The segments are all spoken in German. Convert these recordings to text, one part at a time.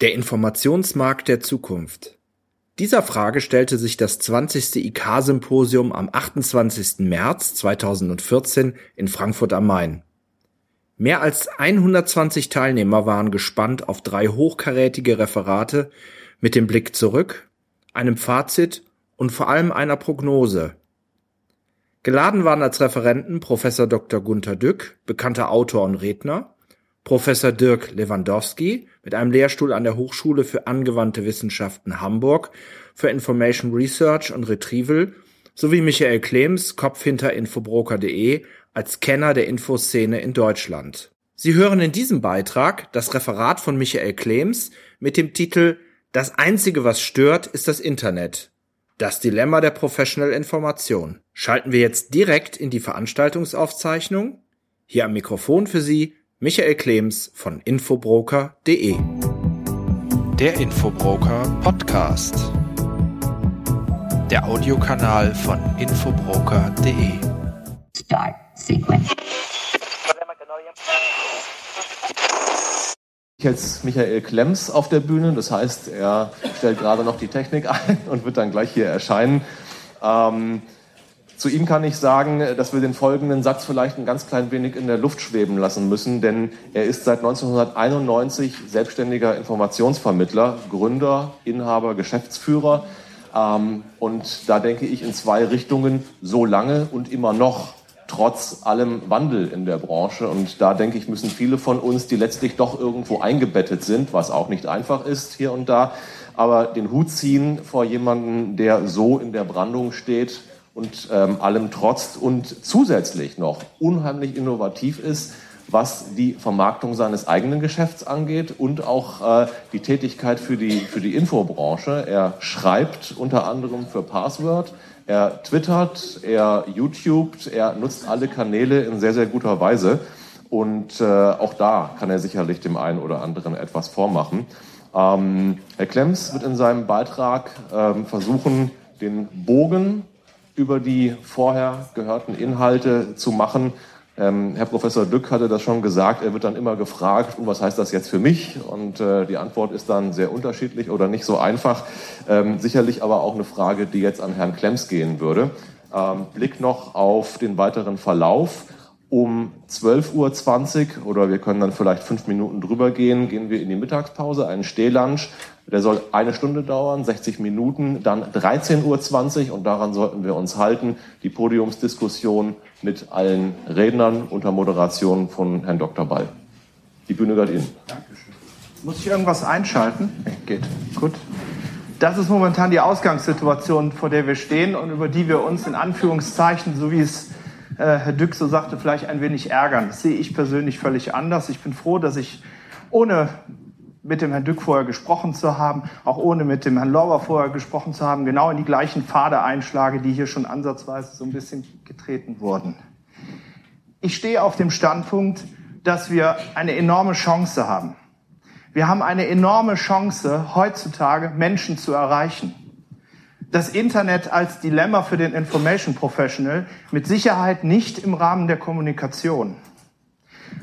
Der Informationsmarkt der Zukunft. Dieser Frage stellte sich das 20. IK-Symposium am 28. März 2014 in Frankfurt am Main. Mehr als 120 Teilnehmer waren gespannt auf drei hochkarätige Referate mit dem Blick zurück, einem Fazit und vor allem einer Prognose. Geladen waren als Referenten Professor Dr. Gunther Dück, bekannter Autor und Redner, Professor Dirk Lewandowski mit einem Lehrstuhl an der Hochschule für angewandte Wissenschaften Hamburg für Information Research und Retrieval sowie Michael Klems, Kopf hinter infobroker.de, als Kenner der Infoszene in Deutschland. Sie hören in diesem Beitrag das Referat von Michael Klems mit dem Titel Das einzige, was stört, ist das Internet. Das Dilemma der Professional Information. Schalten wir jetzt direkt in die Veranstaltungsaufzeichnung. Hier am Mikrofon für Sie Michael Klems von Infobroker.de. Der Infobroker Podcast. Der Audiokanal von Infobroker.de. Start Sequence. Jetzt Michael Klems auf der Bühne, das heißt, er stellt gerade noch die Technik ein und wird dann gleich hier erscheinen. Ähm, zu ihm kann ich sagen, dass wir den folgenden Satz vielleicht ein ganz klein wenig in der Luft schweben lassen müssen, denn er ist seit 1991 selbstständiger Informationsvermittler, Gründer, Inhaber, Geschäftsführer. Ähm, und da denke ich in zwei Richtungen, so lange und immer noch trotz allem Wandel in der Branche. Und da denke ich, müssen viele von uns, die letztlich doch irgendwo eingebettet sind, was auch nicht einfach ist hier und da, aber den Hut ziehen vor jemanden, der so in der Brandung steht, und ähm, allem trotzt und zusätzlich noch unheimlich innovativ ist, was die Vermarktung seines eigenen Geschäfts angeht und auch äh, die Tätigkeit für die, für die Infobranche. Er schreibt unter anderem für Password, er twittert, er YouTubet, er nutzt alle Kanäle in sehr, sehr guter Weise. Und äh, auch da kann er sicherlich dem einen oder anderen etwas vormachen. Ähm, Herr Klemms wird in seinem Beitrag ähm, versuchen, den Bogen über die vorher gehörten Inhalte zu machen. Ähm, Herr Professor Dück hatte das schon gesagt, er wird dann immer gefragt, und was heißt das jetzt für mich? Und äh, die Antwort ist dann sehr unterschiedlich oder nicht so einfach. Ähm, sicherlich aber auch eine Frage, die jetzt an Herrn Klemms gehen würde. Ähm, Blick noch auf den weiteren Verlauf. Um 12.20 Uhr oder wir können dann vielleicht fünf Minuten drüber gehen, gehen wir in die Mittagspause, einen Stehlunch. Der soll eine Stunde dauern, 60 Minuten, dann 13.20 Uhr und daran sollten wir uns halten. Die Podiumsdiskussion mit allen Rednern unter Moderation von Herrn Dr. Ball. Die Bühne gehört Ihnen. Dankeschön. Muss ich irgendwas einschalten? Nee, geht. Gut. Das ist momentan die Ausgangssituation, vor der wir stehen und über die wir uns in Anführungszeichen, so wie es äh, Herr Dück so sagte, vielleicht ein wenig ärgern. Das sehe ich persönlich völlig anders. Ich bin froh, dass ich ohne mit dem Herrn Dück vorher gesprochen zu haben, auch ohne mit dem Herrn Lorber vorher gesprochen zu haben, genau in die gleichen Pfade einschlage, die hier schon ansatzweise so ein bisschen getreten wurden. Ich stehe auf dem Standpunkt, dass wir eine enorme Chance haben. Wir haben eine enorme Chance, heutzutage Menschen zu erreichen. Das Internet als Dilemma für den Information Professional mit Sicherheit nicht im Rahmen der Kommunikation.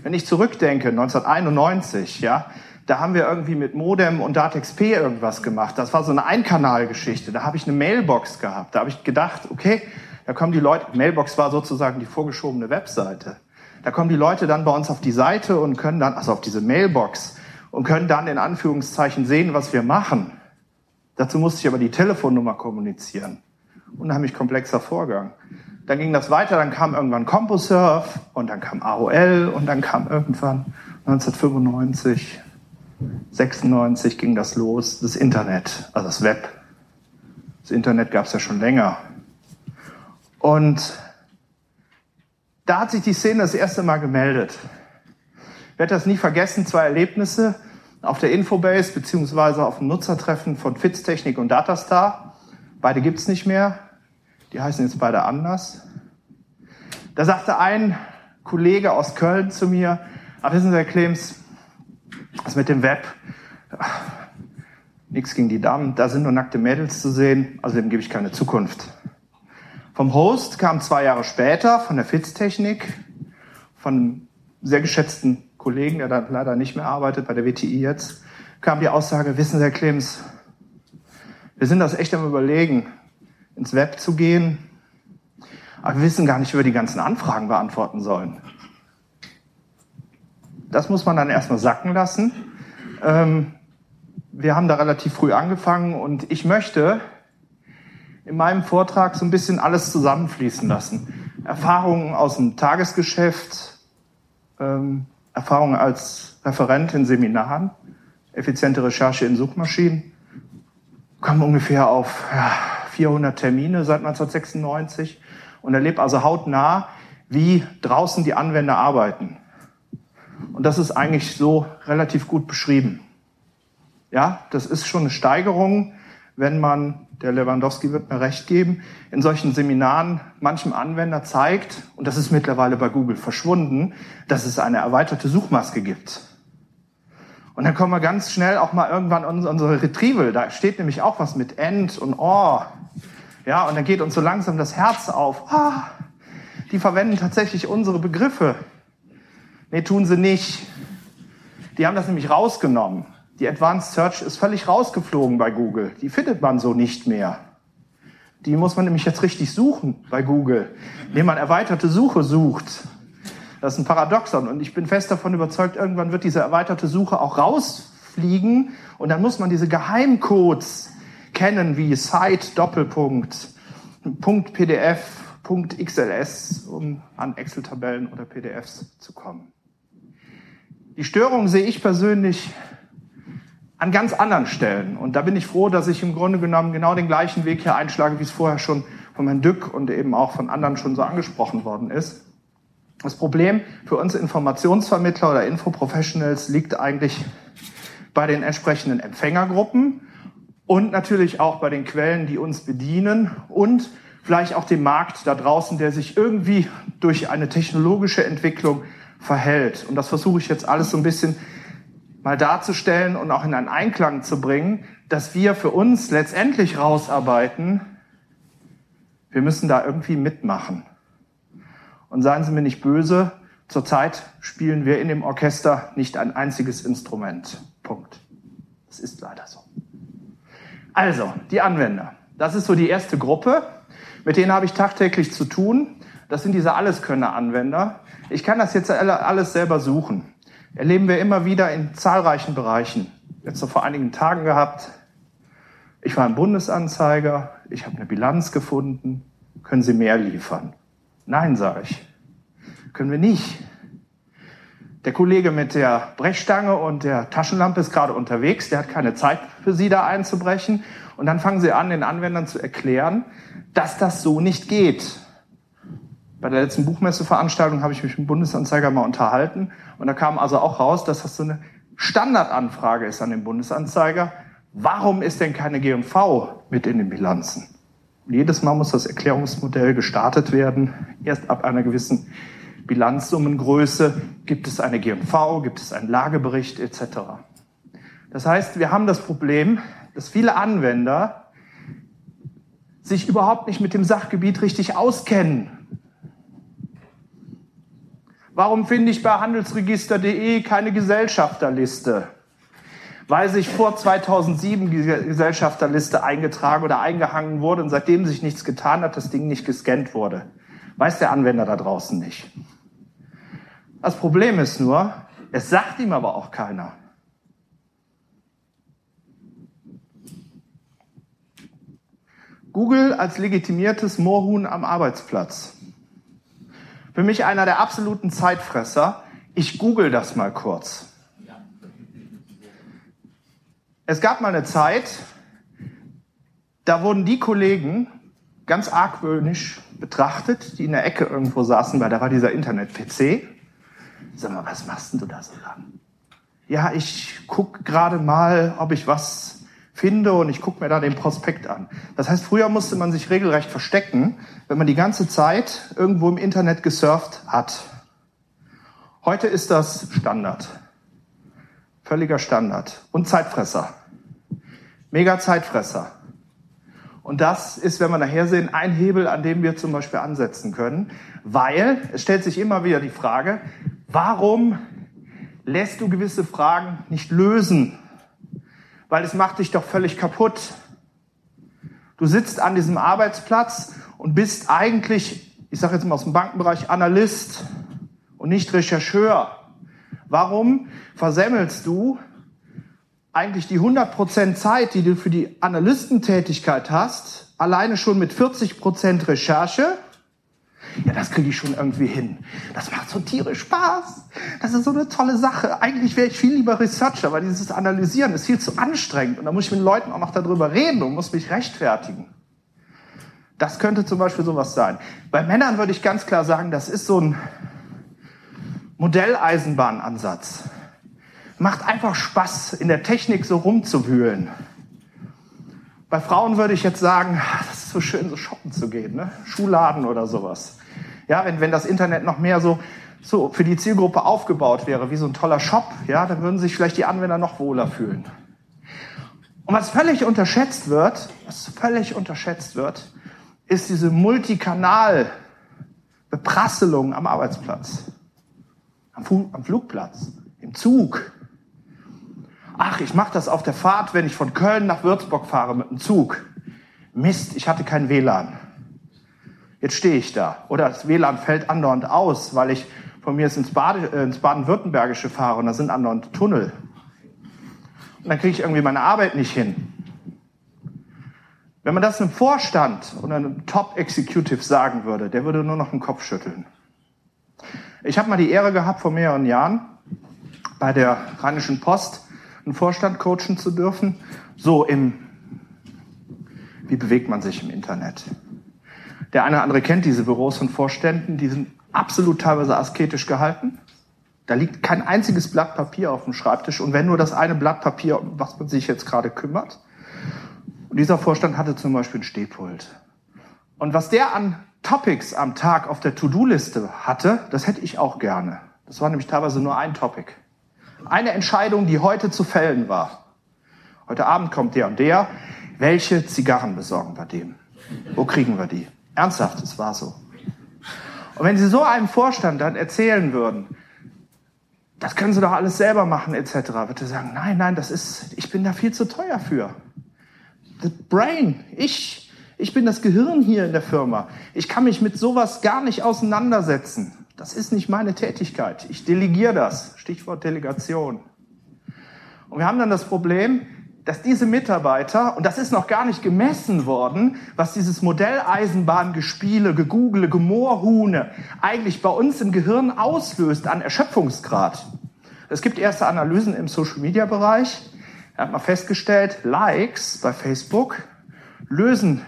Wenn ich zurückdenke, 1991, ja, da haben wir irgendwie mit Modem und DATXP irgendwas gemacht. Das war so eine Einkanalgeschichte. Da habe ich eine Mailbox gehabt. Da habe ich gedacht, okay, da kommen die Leute, Mailbox war sozusagen die vorgeschobene Webseite. Da kommen die Leute dann bei uns auf die Seite und können dann, also auf diese Mailbox, und können dann in Anführungszeichen sehen, was wir machen. Dazu musste ich aber die Telefonnummer kommunizieren. Unheimlich komplexer Vorgang. Dann ging das weiter, dann kam irgendwann CompuServe und dann kam AOL und dann kam irgendwann 1995 96 ging das los, das Internet, also das Web. Das Internet gab es ja schon länger. Und da hat sich die Szene das erste Mal gemeldet. Ich werde das nie vergessen, zwei Erlebnisse auf der Infobase beziehungsweise auf dem Nutzertreffen von Fitztechnik und Datastar. Beide gibt's nicht mehr. Die heißen jetzt beide anders. Da sagte ein Kollege aus Köln zu mir, ach wissen Sie, Herr Clems, das mit dem Web, nichts gegen die Damen, da sind nur nackte Mädels zu sehen, also dem gebe ich keine Zukunft. Vom Host kam zwei Jahre später von der Fitztechnik, von einem sehr geschätzten Kollegen, der da leider nicht mehr arbeitet, bei der WTI jetzt, kam die Aussage, wissen Sie, Herr Clems, wir sind das echt am Überlegen, ins Web zu gehen, aber wir wissen gar nicht, wie wir die ganzen Anfragen beantworten sollen. Das muss man dann erstmal sacken lassen. Ähm, wir haben da relativ früh angefangen und ich möchte in meinem Vortrag so ein bisschen alles zusammenfließen lassen. Erfahrungen aus dem Tagesgeschäft, ähm, Erfahrungen als Referent in Seminaren, effiziente Recherche in Suchmaschinen, kommen ungefähr auf ja, 400 Termine seit 1996 und erlebe also hautnah, wie draußen die Anwender arbeiten. Und das ist eigentlich so relativ gut beschrieben. Ja, das ist schon eine Steigerung, wenn man, der Lewandowski wird mir recht geben, in solchen Seminaren manchem Anwender zeigt, und das ist mittlerweile bei Google verschwunden, dass es eine erweiterte Suchmaske gibt. Und dann kommen wir ganz schnell auch mal irgendwann unsere Retrieval. Da steht nämlich auch was mit End und Or. Ja, und dann geht uns so langsam das Herz auf. Ah, die verwenden tatsächlich unsere Begriffe. Nee, tun sie nicht. Die haben das nämlich rausgenommen. Die Advanced Search ist völlig rausgeflogen bei Google. Die findet man so nicht mehr. Die muss man nämlich jetzt richtig suchen bei Google, indem man erweiterte Suche sucht. Das ist ein Paradoxon und ich bin fest davon überzeugt, irgendwann wird diese erweiterte Suche auch rausfliegen und dann muss man diese Geheimcodes kennen wie Site Doppelpunkt, Punkt PDF, Punkt XLS, um an Excel-Tabellen oder PDFs zu kommen. Die Störung sehe ich persönlich an ganz anderen Stellen. Und da bin ich froh, dass ich im Grunde genommen genau den gleichen Weg hier einschlage, wie es vorher schon von Herrn Dück und eben auch von anderen schon so angesprochen worden ist. Das Problem für uns Informationsvermittler oder Infoprofessionals liegt eigentlich bei den entsprechenden Empfängergruppen und natürlich auch bei den Quellen, die uns bedienen und vielleicht auch dem Markt da draußen, der sich irgendwie durch eine technologische Entwicklung verhält. Und das versuche ich jetzt alles so ein bisschen mal darzustellen und auch in einen Einklang zu bringen, dass wir für uns letztendlich rausarbeiten, wir müssen da irgendwie mitmachen. Und seien Sie mir nicht böse, zurzeit spielen wir in dem Orchester nicht ein einziges Instrument. Punkt. Das ist leider so. Also, die Anwender. Das ist so die erste Gruppe. Mit denen habe ich tagtäglich zu tun. Das sind diese Alleskönner-Anwender. Ich kann das jetzt alles selber suchen. Erleben wir immer wieder in zahlreichen Bereichen. Jetzt noch vor einigen Tagen gehabt. Ich war im Bundesanzeiger. Ich habe eine Bilanz gefunden. Können Sie mehr liefern? Nein, sage ich. Können wir nicht. Der Kollege mit der Brechstange und der Taschenlampe ist gerade unterwegs. Der hat keine Zeit für Sie da einzubrechen. Und dann fangen Sie an, den Anwendern zu erklären, dass das so nicht geht. Bei der letzten Buchmesseveranstaltung habe ich mich mit dem Bundesanzeiger mal unterhalten und da kam also auch raus, dass das so eine Standardanfrage ist an den Bundesanzeiger. Warum ist denn keine G&V mit in den Bilanzen? Und jedes Mal muss das Erklärungsmodell gestartet werden. Erst ab einer gewissen Bilanzsummengröße gibt es eine G&V, gibt es einen Lagebericht etc. Das heißt, wir haben das Problem, dass viele Anwender sich überhaupt nicht mit dem Sachgebiet richtig auskennen Warum finde ich bei handelsregister.de keine Gesellschafterliste? Weil sich vor 2007 die Gesellschafterliste eingetragen oder eingehangen wurde und seitdem sich nichts getan hat, das Ding nicht gescannt wurde. Weiß der Anwender da draußen nicht. Das Problem ist nur, es sagt ihm aber auch keiner. Google als legitimiertes Moorhuhn am Arbeitsplatz. Für mich einer der absoluten Zeitfresser. Ich google das mal kurz. Es gab mal eine Zeit, da wurden die Kollegen ganz argwöhnisch betrachtet, die in der Ecke irgendwo saßen, weil da war dieser Internet-PC. Sag mal, was machst denn du da so lang? Ja, ich guck gerade mal, ob ich was finde und ich gucke mir da den Prospekt an. Das heißt, früher musste man sich regelrecht verstecken, wenn man die ganze Zeit irgendwo im Internet gesurft hat. Heute ist das Standard. Völliger Standard. Und Zeitfresser. Mega Zeitfresser. Und das ist, wenn wir nachher sehen, ein Hebel, an dem wir zum Beispiel ansetzen können, weil es stellt sich immer wieder die Frage, warum lässt du gewisse Fragen nicht lösen? Weil es macht dich doch völlig kaputt. Du sitzt an diesem Arbeitsplatz und bist eigentlich, ich sage jetzt mal aus dem Bankenbereich, Analyst und nicht Rechercheur. Warum versemmelst du eigentlich die 100% Zeit, die du für die Analystentätigkeit hast, alleine schon mit 40% Recherche ja, das kriege ich schon irgendwie hin. Das macht so tierisch Spaß. Das ist so eine tolle Sache. Eigentlich wäre ich viel lieber Researcher, weil dieses Analysieren ist viel zu anstrengend. Und da muss ich mit Leuten auch noch darüber reden und muss mich rechtfertigen. Das könnte zum Beispiel sowas sein. Bei Männern würde ich ganz klar sagen, das ist so ein Modelleisenbahnansatz. Macht einfach Spaß, in der Technik so rumzuwühlen. Bei Frauen würde ich jetzt sagen, das ist so schön, so shoppen zu gehen, ne? Schuhladen oder sowas. Ja, wenn, wenn das Internet noch mehr so, so für die Zielgruppe aufgebaut wäre, wie so ein toller Shop, ja, dann würden sich vielleicht die Anwender noch wohler fühlen. Und was völlig unterschätzt wird, was völlig unterschätzt wird, ist diese Multikanal-Beprasselung am Arbeitsplatz, am, Fu am Flugplatz, im Zug. Ach, ich mache das auf der Fahrt, wenn ich von Köln nach Würzburg fahre mit dem Zug. Mist, ich hatte kein WLAN. Jetzt stehe ich da. Oder das WLAN fällt andauernd aus, weil ich von mir ins, Bade, äh, ins Baden-Württembergische fahre und da sind andauernd Tunnel. Und dann kriege ich irgendwie meine Arbeit nicht hin. Wenn man das einem Vorstand oder einem Top-Executive sagen würde, der würde nur noch den Kopf schütteln. Ich habe mal die Ehre gehabt, vor mehreren Jahren bei der Rheinischen Post einen Vorstand coachen zu dürfen. So im, wie bewegt man sich im Internet? Der eine oder andere kennt diese Büros von Vorständen, die sind absolut teilweise asketisch gehalten. Da liegt kein einziges Blatt Papier auf dem Schreibtisch und wenn nur das eine Blatt Papier, um was man sich jetzt gerade kümmert. Und dieser Vorstand hatte zum Beispiel ein Stehpult. Und was der an Topics am Tag auf der To-Do-Liste hatte, das hätte ich auch gerne. Das war nämlich teilweise nur ein Topic. Eine Entscheidung, die heute zu fällen war. Heute Abend kommt der und der. Welche Zigarren besorgen wir dem? Wo kriegen wir die? Ernsthaft, es war so. Und wenn Sie so einem Vorstand dann erzählen würden, das können Sie doch alles selber machen, etc., würde er sagen, nein, nein, das ist, ich bin da viel zu teuer für. The brain, ich, ich bin das Gehirn hier in der Firma. Ich kann mich mit sowas gar nicht auseinandersetzen. Das ist nicht meine Tätigkeit. Ich delegiere das. Stichwort Delegation. Und wir haben dann das Problem, dass diese Mitarbeiter, und das ist noch gar nicht gemessen worden, was dieses Modelleisenbahngespiele, Gegoogle, Gemorhune eigentlich bei uns im Gehirn auslöst an Erschöpfungsgrad. Es gibt erste Analysen im Social-Media-Bereich. Da hat man festgestellt, Likes bei Facebook lösen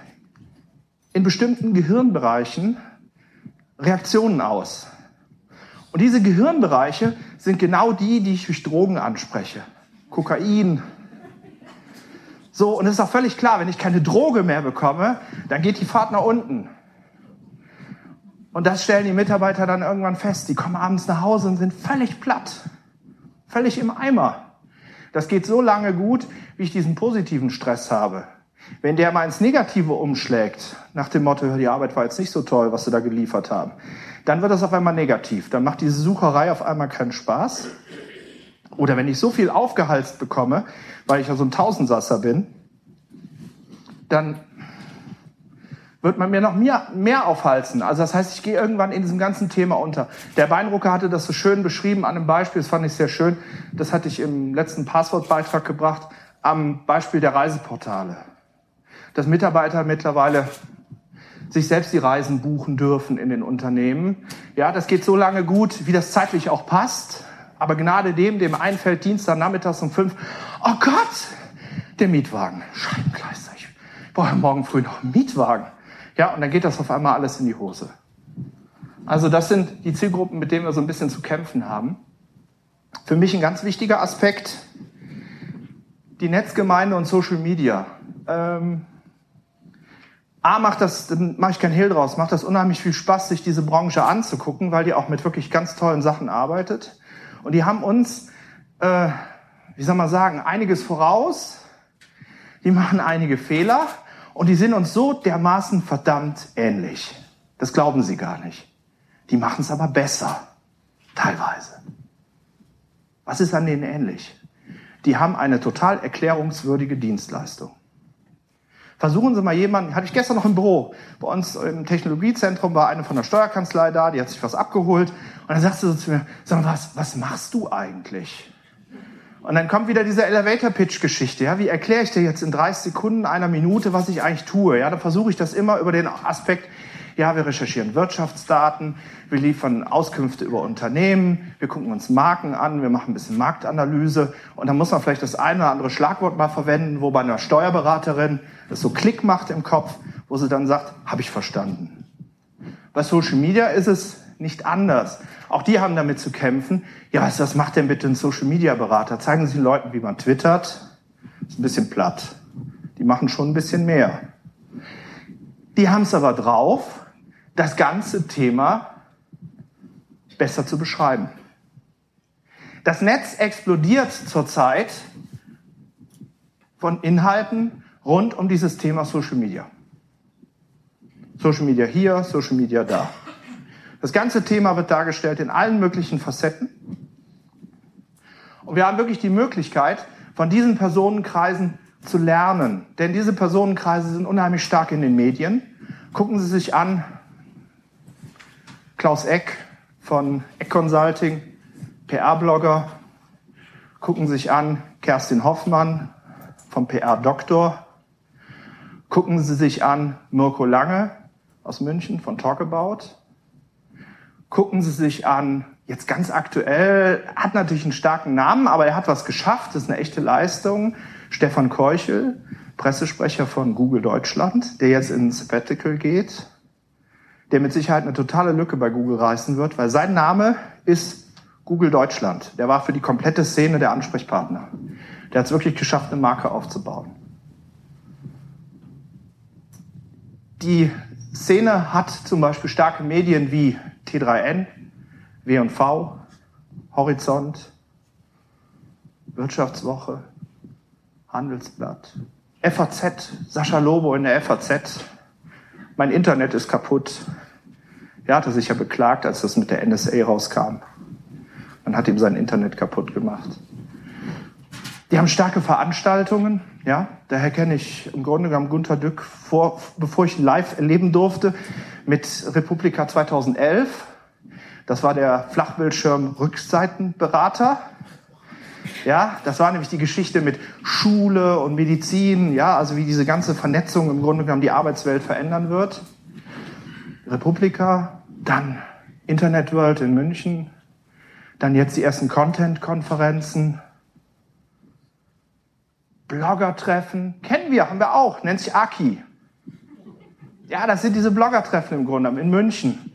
in bestimmten Gehirnbereichen Reaktionen aus. Und diese Gehirnbereiche sind genau die, die ich durch Drogen anspreche. Kokain, so, und es ist auch völlig klar, wenn ich keine Droge mehr bekomme, dann geht die Fahrt nach unten. Und das stellen die Mitarbeiter dann irgendwann fest. Die kommen abends nach Hause und sind völlig platt, völlig im Eimer. Das geht so lange gut, wie ich diesen positiven Stress habe. Wenn der mal ins Negative umschlägt, nach dem Motto, die Arbeit war jetzt nicht so toll, was sie da geliefert haben, dann wird das auf einmal negativ. Dann macht diese Sucherei auf einmal keinen Spaß. Oder wenn ich so viel aufgehalst bekomme, weil ich ja so ein Tausendsasser bin, dann wird man mir noch mehr, mehr aufhalsen. Also das heißt, ich gehe irgendwann in diesem ganzen Thema unter. Der Beinrucker hatte das so schön beschrieben an einem Beispiel, das fand ich sehr schön. Das hatte ich im letzten Passwortbeitrag gebracht, am Beispiel der Reiseportale. Dass Mitarbeiter mittlerweile sich selbst die Reisen buchen dürfen in den Unternehmen. Ja, das geht so lange gut, wie das zeitlich auch passt. Aber Gnade dem, dem einfällt Dienstag nachmittags um fünf, oh Gott, der Mietwagen, Scheibenkleister, ich brauche morgen früh noch einen Mietwagen. Ja, und dann geht das auf einmal alles in die Hose. Also das sind die Zielgruppen, mit denen wir so ein bisschen zu kämpfen haben. Für mich ein ganz wichtiger Aspekt, die Netzgemeinde und Social Media. Ähm, A macht das, dann mache ich kein Hehl draus, macht das unheimlich viel Spaß, sich diese Branche anzugucken, weil die auch mit wirklich ganz tollen Sachen arbeitet. Und die haben uns, äh, wie soll man sagen, einiges voraus. Die machen einige Fehler und die sind uns so dermaßen verdammt ähnlich. Das glauben sie gar nicht. Die machen es aber besser. Teilweise. Was ist an denen ähnlich? die haben eine total erklärungswürdige Dienstleistung. Versuchen Sie mal jemanden, hatte ich gestern noch im Büro, bei uns im Technologiezentrum war eine von der Steuerkanzlei da, die hat sich was abgeholt und dann sagst du so zu mir, sag mal, was, was machst du eigentlich? Und dann kommt wieder diese Elevator-Pitch-Geschichte. Ja? Wie erkläre ich dir jetzt in 30 Sekunden, einer Minute, was ich eigentlich tue? Ja, dann versuche ich das immer über den Aspekt, ja, wir recherchieren Wirtschaftsdaten, wir liefern Auskünfte über Unternehmen, wir gucken uns Marken an, wir machen ein bisschen Marktanalyse und dann muss man vielleicht das eine oder andere Schlagwort mal verwenden, wo bei einer Steuerberaterin das so Klick macht im Kopf, wo sie dann sagt, habe ich verstanden. Bei Social Media ist es nicht anders. Auch die haben damit zu kämpfen. Ja, was, was macht denn bitte ein Social Media Berater? Zeigen Sie den Leuten, wie man twittert. ist ein bisschen platt. Die machen schon ein bisschen mehr. Die haben es aber drauf, das ganze Thema besser zu beschreiben. Das Netz explodiert zurzeit von Inhalten rund um dieses Thema Social Media. Social Media hier, Social Media da. Das ganze Thema wird dargestellt in allen möglichen Facetten. Und wir haben wirklich die Möglichkeit, von diesen Personenkreisen zu lernen. Denn diese Personenkreise sind unheimlich stark in den Medien. Gucken Sie sich an, Klaus Eck von Eck Consulting, PR-Blogger. Gucken Sie sich an, Kerstin Hoffmann vom PR-Doktor. Gucken Sie sich an, Mirko Lange aus München von Talkabout gucken Sie sich an, jetzt ganz aktuell, hat natürlich einen starken Namen, aber er hat was geschafft, das ist eine echte Leistung. Stefan Keuchel, Pressesprecher von Google Deutschland, der jetzt ins Sabbatical geht, der mit Sicherheit eine totale Lücke bei Google reißen wird, weil sein Name ist Google Deutschland. Der war für die komplette Szene der Ansprechpartner. Der hat es wirklich geschafft, eine Marke aufzubauen. Die Szene hat zum Beispiel starke Medien wie T3N, W&V, Horizont, Wirtschaftswoche, Handelsblatt, FAZ, Sascha Lobo in der FAZ. Mein Internet ist kaputt. Er hatte sich ja beklagt, als das mit der NSA rauskam. Man hat ihm sein Internet kaputt gemacht. Die haben starke Veranstaltungen, ja. Daher kenne ich im Grunde genommen Gunter Dück vor, bevor ich live erleben durfte, mit Republika 2011. Das war der Flachbildschirm-Rückseitenberater. Ja, das war nämlich die Geschichte mit Schule und Medizin, ja, also wie diese ganze Vernetzung im Grunde genommen die Arbeitswelt verändern wird. Republika, dann Internet World in München, dann jetzt die ersten Content-Konferenzen, Blogger-Treffen, kennen wir, haben wir auch, nennt sich Aki. Ja, das sind diese Blogger-Treffen im Grunde in München.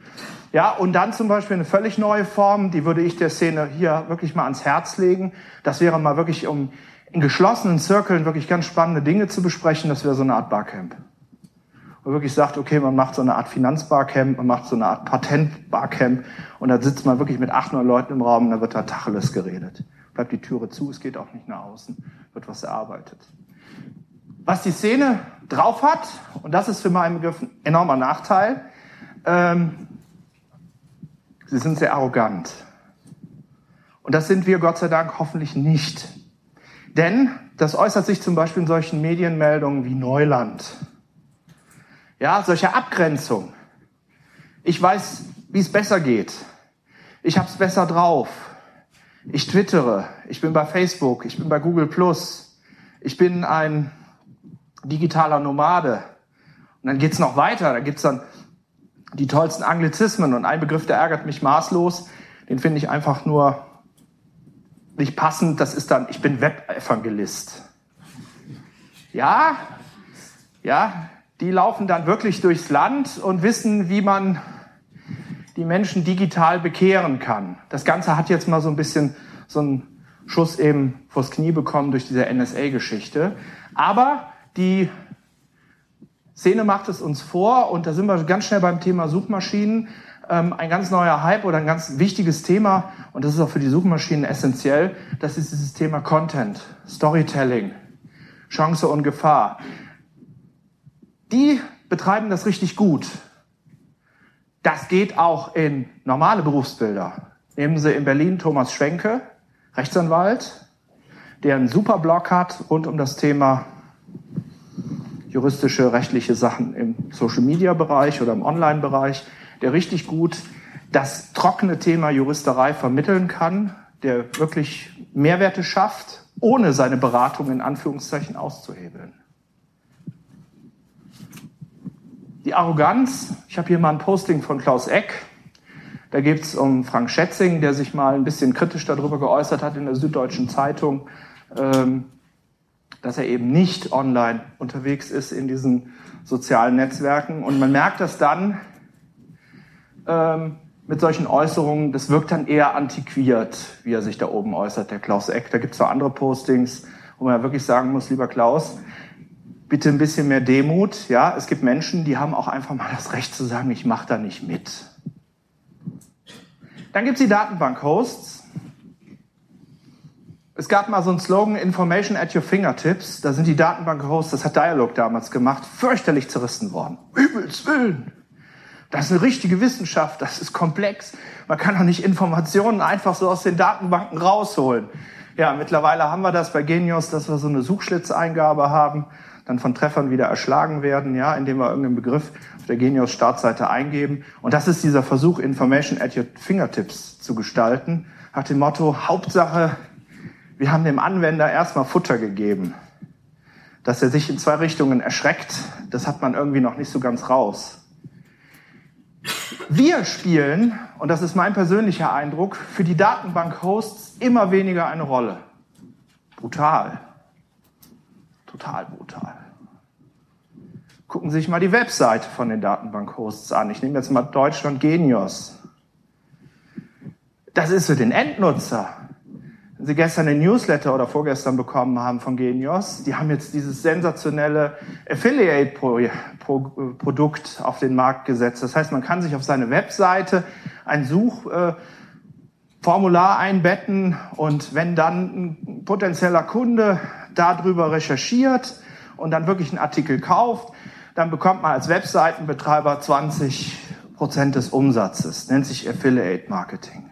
Ja, und dann zum Beispiel eine völlig neue Form, die würde ich der Szene hier wirklich mal ans Herz legen. Das wäre mal wirklich, um in geschlossenen Zirkeln wirklich ganz spannende Dinge zu besprechen, das wäre so eine Art Barcamp. Wo wirklich sagt, okay, man macht so eine Art Finanzbarcamp, man macht so eine Art Patentbarcamp und da sitzt man wirklich mit acht, neun Leuten im Raum und da wird da Tacheles geredet. Bleibt die Türe zu, es geht auch nicht nach außen, wird was erarbeitet. Was die Szene drauf hat, und das ist für meinen Begriff ein enormer Nachteil, ähm, sie sind sehr arrogant. Und das sind wir Gott sei Dank hoffentlich nicht. Denn das äußert sich zum Beispiel in solchen Medienmeldungen wie Neuland. Ja, solche Abgrenzung. Ich weiß, wie es besser geht. Ich habe es besser drauf. Ich twittere. Ich bin bei Facebook. Ich bin bei Google Plus. Ich bin ein digitaler Nomade. Und dann geht's noch weiter. Da gibt's dann die tollsten Anglizismen. Und ein Begriff, der ärgert mich maßlos. Den finde ich einfach nur nicht passend. Das ist dann, ich bin Webevangelist. Ja, ja, die laufen dann wirklich durchs Land und wissen, wie man die Menschen digital bekehren kann. Das Ganze hat jetzt mal so ein bisschen so einen Schuss eben vors Knie bekommen durch diese NSA-Geschichte. Aber die Szene macht es uns vor und da sind wir ganz schnell beim Thema Suchmaschinen. Ähm, ein ganz neuer Hype oder ein ganz wichtiges Thema und das ist auch für die Suchmaschinen essentiell. Das ist dieses Thema Content, Storytelling, Chance und Gefahr. Die betreiben das richtig gut. Das geht auch in normale Berufsbilder. Nehmen Sie in Berlin Thomas Schwenke, Rechtsanwalt, der einen super Blog hat rund um das Thema juristische, rechtliche Sachen im Social-Media-Bereich oder im Online-Bereich, der richtig gut das trockene Thema Juristerei vermitteln kann, der wirklich Mehrwerte schafft, ohne seine Beratung in Anführungszeichen auszuhebeln. Die Arroganz, ich habe hier mal ein Posting von Klaus Eck, da geht es um Frank Schätzing, der sich mal ein bisschen kritisch darüber geäußert hat in der Süddeutschen Zeitung, ähm, dass er eben nicht online unterwegs ist in diesen sozialen Netzwerken. Und man merkt das dann ähm, mit solchen Äußerungen, das wirkt dann eher antiquiert, wie er sich da oben äußert, der Klaus Eck. Da gibt es noch andere Postings, wo man ja wirklich sagen muss, lieber Klaus, bitte ein bisschen mehr Demut. Ja, es gibt Menschen, die haben auch einfach mal das Recht zu sagen, ich mache da nicht mit. Dann gibt es die Datenbank-Hosts. Es gab mal so einen Slogan, Information at your fingertips. Da sind die Datenbank-Hosts, das hat Dialog damals gemacht, fürchterlich zerrissen worden. Übelst Willen. Das ist eine richtige Wissenschaft, das ist komplex. Man kann doch nicht Informationen einfach so aus den Datenbanken rausholen. Ja, mittlerweile haben wir das bei Genius, dass wir so eine Suchschlitzeingabe haben, dann von Treffern wieder erschlagen werden, ja, indem wir irgendeinen Begriff auf der Genius Startseite eingeben. Und das ist dieser Versuch, Information at your fingertips zu gestalten, nach dem Motto, Hauptsache, wir haben dem Anwender erstmal Futter gegeben. Dass er sich in zwei Richtungen erschreckt, das hat man irgendwie noch nicht so ganz raus. Wir spielen, und das ist mein persönlicher Eindruck, für die Datenbank-Hosts immer weniger eine Rolle. Brutal. Total brutal. Gucken Sie sich mal die Webseite von den Datenbank-Hosts an. Ich nehme jetzt mal Deutschland Genius. Das ist für den Endnutzer Sie gestern den Newsletter oder vorgestern bekommen haben von Genios, die haben jetzt dieses sensationelle Affiliate-Produkt auf den Markt gesetzt. Das heißt, man kann sich auf seine Webseite ein Suchformular einbetten und wenn dann ein potenzieller Kunde darüber recherchiert und dann wirklich einen Artikel kauft, dann bekommt man als Webseitenbetreiber 20 Prozent des Umsatzes. Nennt sich Affiliate Marketing.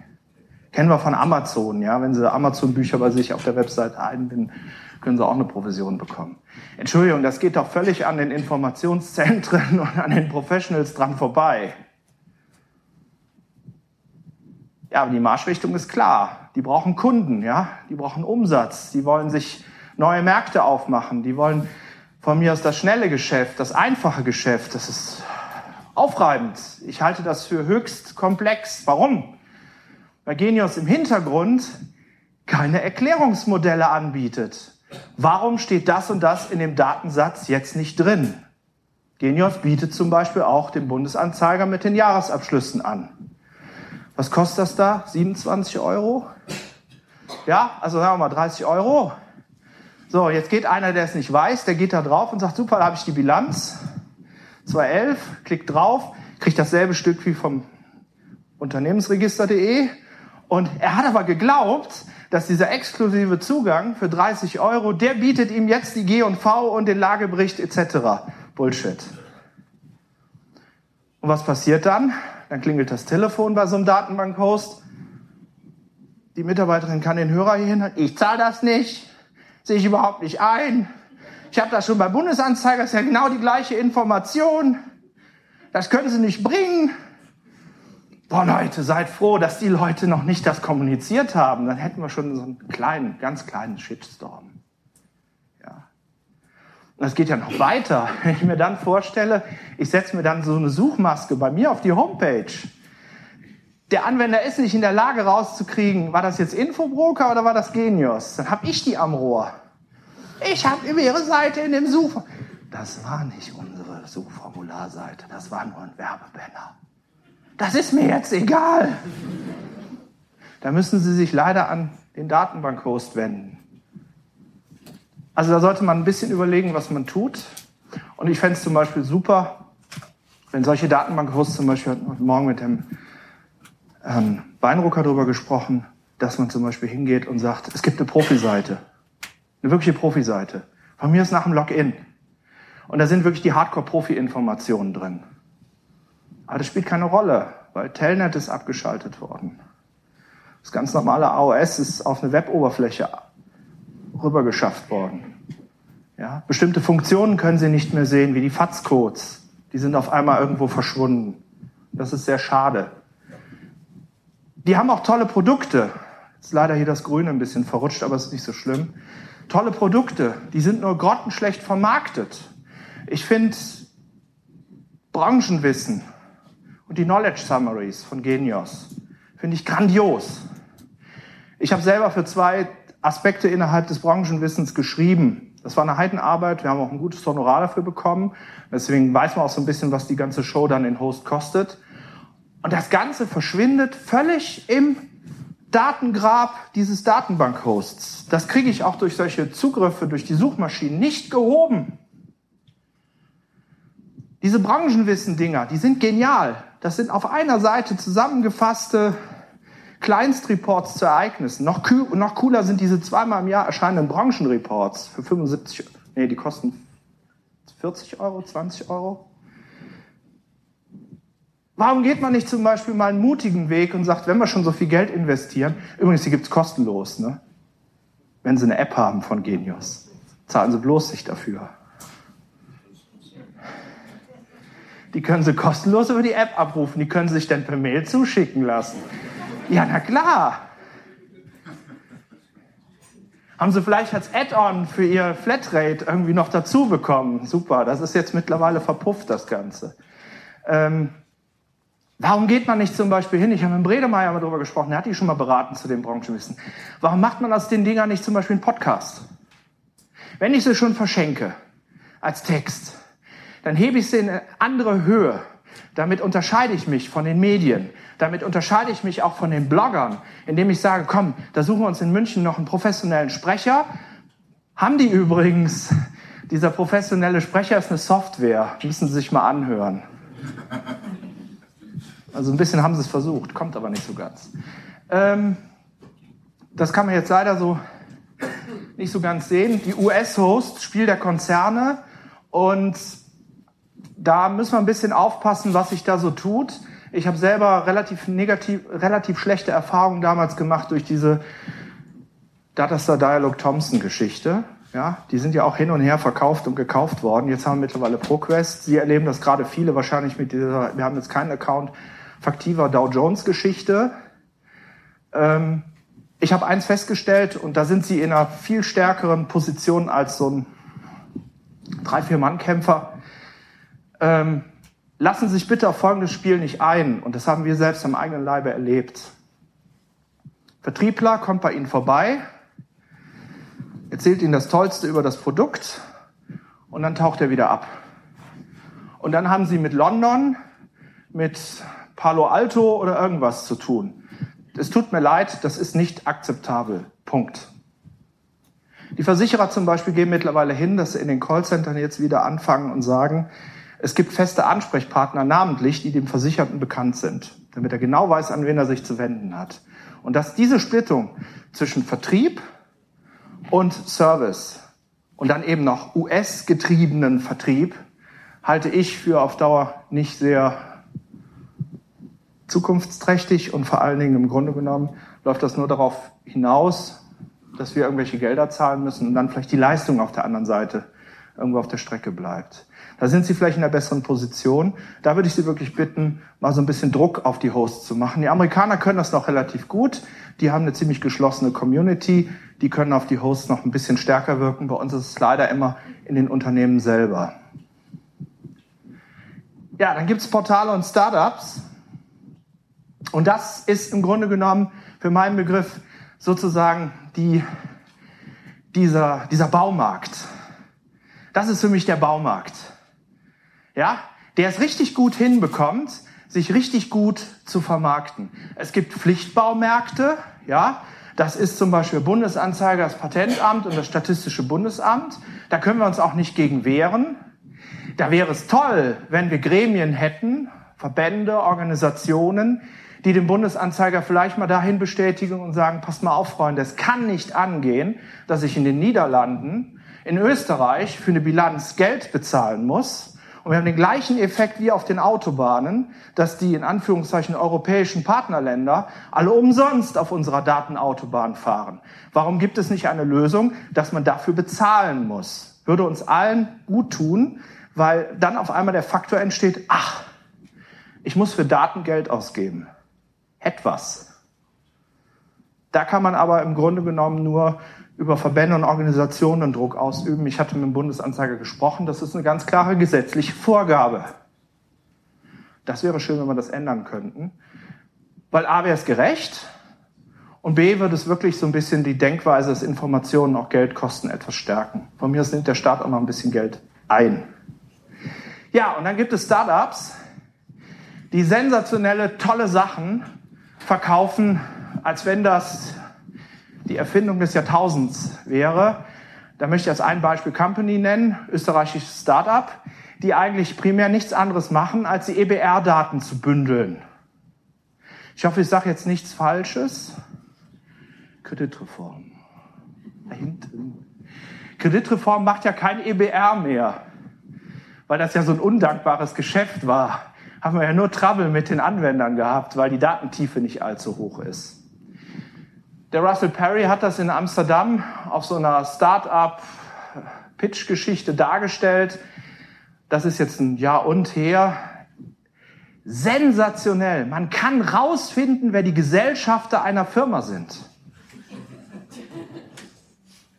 Kennen wir von Amazon, ja. Wenn Sie Amazon-Bücher bei sich auf der Website einbinden, können Sie auch eine Provision bekommen. Entschuldigung, das geht doch völlig an den Informationszentren und an den Professionals dran vorbei. Ja, aber die Marschrichtung ist klar. Die brauchen Kunden, ja. Die brauchen Umsatz. Die wollen sich neue Märkte aufmachen. Die wollen von mir aus das schnelle Geschäft, das einfache Geschäft. Das ist aufreibend. Ich halte das für höchst komplex. Warum? Weil Genius im Hintergrund keine Erklärungsmodelle anbietet. Warum steht das und das in dem Datensatz jetzt nicht drin? Genius bietet zum Beispiel auch den Bundesanzeiger mit den Jahresabschlüssen an. Was kostet das da? 27 Euro? Ja, also sagen wir mal 30 Euro. So, jetzt geht einer, der es nicht weiß, der geht da drauf und sagt, super, da habe ich die Bilanz. 211, klickt drauf, kriegt dasselbe Stück wie vom Unternehmensregister.de und er hat aber geglaubt, dass dieser exklusive Zugang für 30 Euro, der bietet ihm jetzt die G&V und den Lagebericht etc. Bullshit. Und was passiert dann? Dann klingelt das Telefon bei so einem Datenbankhost. Die Mitarbeiterin kann den Hörer hier hin. Ich zahle das nicht. Sehe ich überhaupt nicht ein. Ich habe das schon beim Bundesanzeiger. Das ist ja genau die gleiche Information. Das können Sie nicht bringen boah Leute, seid froh, dass die Leute noch nicht das kommuniziert haben. Dann hätten wir schon so einen kleinen, ganz kleinen Shitstorm. Ja. Und das geht ja noch weiter. Wenn ich mir dann vorstelle, ich setze mir dann so eine Suchmaske bei mir auf die Homepage. Der Anwender ist nicht in der Lage rauszukriegen, war das jetzt Infobroker oder war das Genius? Dann habe ich die am Rohr. Ich habe über Ihre Seite in dem Such... Das war nicht unsere Suchformularseite, das war nur ein Werbebanner das ist mir jetzt egal. Da müssen Sie sich leider an den Datenbankhost wenden. Also da sollte man ein bisschen überlegen, was man tut. Und ich fände es zum Beispiel super, wenn solche Datenbankhosts zum Beispiel heute Morgen mit dem Herrn Weinrucker darüber gesprochen, dass man zum Beispiel hingeht und sagt, es gibt eine Profiseite, eine wirkliche Profiseite. Von mir ist nach dem Login. Und da sind wirklich die Hardcore-Profi-Informationen drin. Aber das spielt keine Rolle, weil Telnet ist abgeschaltet worden. Das ganz normale AOS ist auf eine Weboberfläche rübergeschafft worden. Ja, bestimmte Funktionen können Sie nicht mehr sehen, wie die FATS-Codes. Die sind auf einmal irgendwo verschwunden. Das ist sehr schade. Die haben auch tolle Produkte. Ist leider hier das Grüne ein bisschen verrutscht, aber ist nicht so schlimm. Tolle Produkte, die sind nur grottenschlecht vermarktet. Ich finde Branchenwissen und die Knowledge Summaries von Genios finde ich grandios. Ich habe selber für zwei Aspekte innerhalb des Branchenwissens geschrieben. Das war eine Heidenarbeit. Wir haben auch ein gutes Honorar dafür bekommen. Deswegen weiß man auch so ein bisschen, was die ganze Show dann in Host kostet. Und das Ganze verschwindet völlig im Datengrab dieses Datenbank-Hosts. Das kriege ich auch durch solche Zugriffe, durch die Suchmaschinen nicht gehoben. Diese Branchenwissen-Dinger, die sind genial. Das sind auf einer Seite zusammengefasste Kleinstreports zu Ereignissen. Noch, noch cooler sind diese zweimal im Jahr erscheinenden Branchenreports für 75, nee, die kosten 40 Euro, 20 Euro. Warum geht man nicht zum Beispiel mal einen mutigen Weg und sagt, wenn wir schon so viel Geld investieren, übrigens, die gibt's kostenlos, ne? wenn Sie eine App haben von Genius, zahlen Sie bloß sich dafür. Die können Sie kostenlos über die App abrufen, die können Sie sich dann per Mail zuschicken lassen. Ja, na klar. Haben Sie vielleicht als Add-on für Ihr Flatrate irgendwie noch dazu bekommen? Super, das ist jetzt mittlerweile verpufft, das Ganze. Ähm, Warum geht man nicht zum Beispiel hin? Ich habe mit Bredemeier mal darüber gesprochen, er hat die schon mal beraten zu dem Branchenwissen. Warum macht man aus den Dingern nicht zum Beispiel einen Podcast? Wenn ich sie schon verschenke als Text, dann hebe ich sie in eine andere Höhe. Damit unterscheide ich mich von den Medien. Damit unterscheide ich mich auch von den Bloggern, indem ich sage, komm, da suchen wir uns in München noch einen professionellen Sprecher. Haben die übrigens, dieser professionelle Sprecher ist eine Software, müssen Sie sich mal anhören. Also ein bisschen haben sie es versucht, kommt aber nicht so ganz. Ähm, das kann man jetzt leider so nicht so ganz sehen. Die US-Host, Spiel der Konzerne. Und da müssen wir ein bisschen aufpassen, was sich da so tut. Ich habe selber relativ negativ, relativ schlechte Erfahrungen damals gemacht durch diese Datastar Dialog Thompson Geschichte. Ja, die sind ja auch hin und her verkauft und gekauft worden. Jetzt haben wir mittlerweile ProQuest. Sie erleben das gerade viele wahrscheinlich mit dieser, wir haben jetzt keinen Account, faktiver Dow Jones Geschichte. Ähm, ich habe eins festgestellt und da sind sie in einer viel stärkeren Position als so ein drei vier Mann Kämpfer. Ähm, lassen Sie sich bitte auf folgendes Spiel nicht ein und das haben wir selbst am eigenen Leibe erlebt. Vertriebler kommt bei Ihnen vorbei, erzählt Ihnen das Tollste über das Produkt und dann taucht er wieder ab. Und dann haben Sie mit London, mit Palo Alto oder irgendwas zu tun. Es tut mir leid, das ist nicht akzeptabel. Punkt. Die Versicherer zum Beispiel gehen mittlerweile hin, dass sie in den Callcentern jetzt wieder anfangen und sagen, es gibt feste Ansprechpartner namentlich, die dem Versicherten bekannt sind, damit er genau weiß, an wen er sich zu wenden hat. Und dass diese Splittung zwischen Vertrieb und Service und dann eben noch US-getriebenen Vertrieb halte ich für auf Dauer nicht sehr zukunftsträchtig und vor allen Dingen im Grunde genommen läuft das nur darauf hinaus, dass wir irgendwelche Gelder zahlen müssen und dann vielleicht die Leistung auf der anderen Seite irgendwo auf der Strecke bleibt. Da sind Sie vielleicht in einer besseren Position. Da würde ich Sie wirklich bitten, mal so ein bisschen Druck auf die Hosts zu machen. Die Amerikaner können das noch relativ gut. Die haben eine ziemlich geschlossene Community. Die können auf die Hosts noch ein bisschen stärker wirken. Bei uns ist es leider immer in den Unternehmen selber. Ja, dann gibt es Portale und Startups. Und das ist im Grunde genommen für meinen Begriff sozusagen die, dieser, dieser Baumarkt. Das ist für mich der Baumarkt. Ja, der es richtig gut hinbekommt, sich richtig gut zu vermarkten. Es gibt Pflichtbaumärkte, ja, das ist zum Beispiel Bundesanzeiger, das Patentamt und das Statistische Bundesamt. Da können wir uns auch nicht gegen wehren. Da wäre es toll, wenn wir Gremien hätten, Verbände, Organisationen, die den Bundesanzeiger vielleicht mal dahin bestätigen und sagen, passt mal auf, Freunde, es kann nicht angehen, dass ich in den Niederlanden, in Österreich für eine Bilanz Geld bezahlen muss Und wir haben den gleichen Effekt wie auf den Autobahnen, dass die in Anführungszeichen europäischen Partnerländer alle umsonst auf unserer Datenautobahn fahren. Warum gibt es nicht eine Lösung, dass man dafür bezahlen muss? Würde uns allen gut tun, weil dann auf einmal der Faktor entsteht, ach, ich muss für Daten Geld ausgeben. Etwas. Da kann man aber im Grunde genommen nur über Verbände und Organisationen Druck ausüben. Ich hatte mit dem Bundesanzeiger gesprochen. Das ist eine ganz klare gesetzliche Vorgabe. Das wäre schön, wenn wir das ändern könnten. Weil A wäre es gerecht und B würde es wirklich so ein bisschen die Denkweise, dass Informationen auch Geld kosten, etwas stärken. Von mir aus nimmt der Staat auch noch ein bisschen Geld ein. Ja, und dann gibt es Startups, die sensationelle, tolle Sachen verkaufen, als wenn das die Erfindung des Jahrtausends wäre. Da möchte ich als ein Beispiel Company nennen, österreichisches Startup, die eigentlich primär nichts anderes machen, als die EBR-Daten zu bündeln. Ich hoffe, ich sage jetzt nichts Falsches. Kreditreform. Da hinten. Kreditreform macht ja kein EBR mehr, weil das ja so ein undankbares Geschäft war. Haben wir ja nur Trouble mit den Anwendern gehabt, weil die Datentiefe nicht allzu hoch ist. Der Russell Perry hat das in Amsterdam auf so einer Start-up-Pitch-Geschichte dargestellt. Das ist jetzt ein Jahr und her. Sensationell. Man kann rausfinden, wer die Gesellschafter einer Firma sind.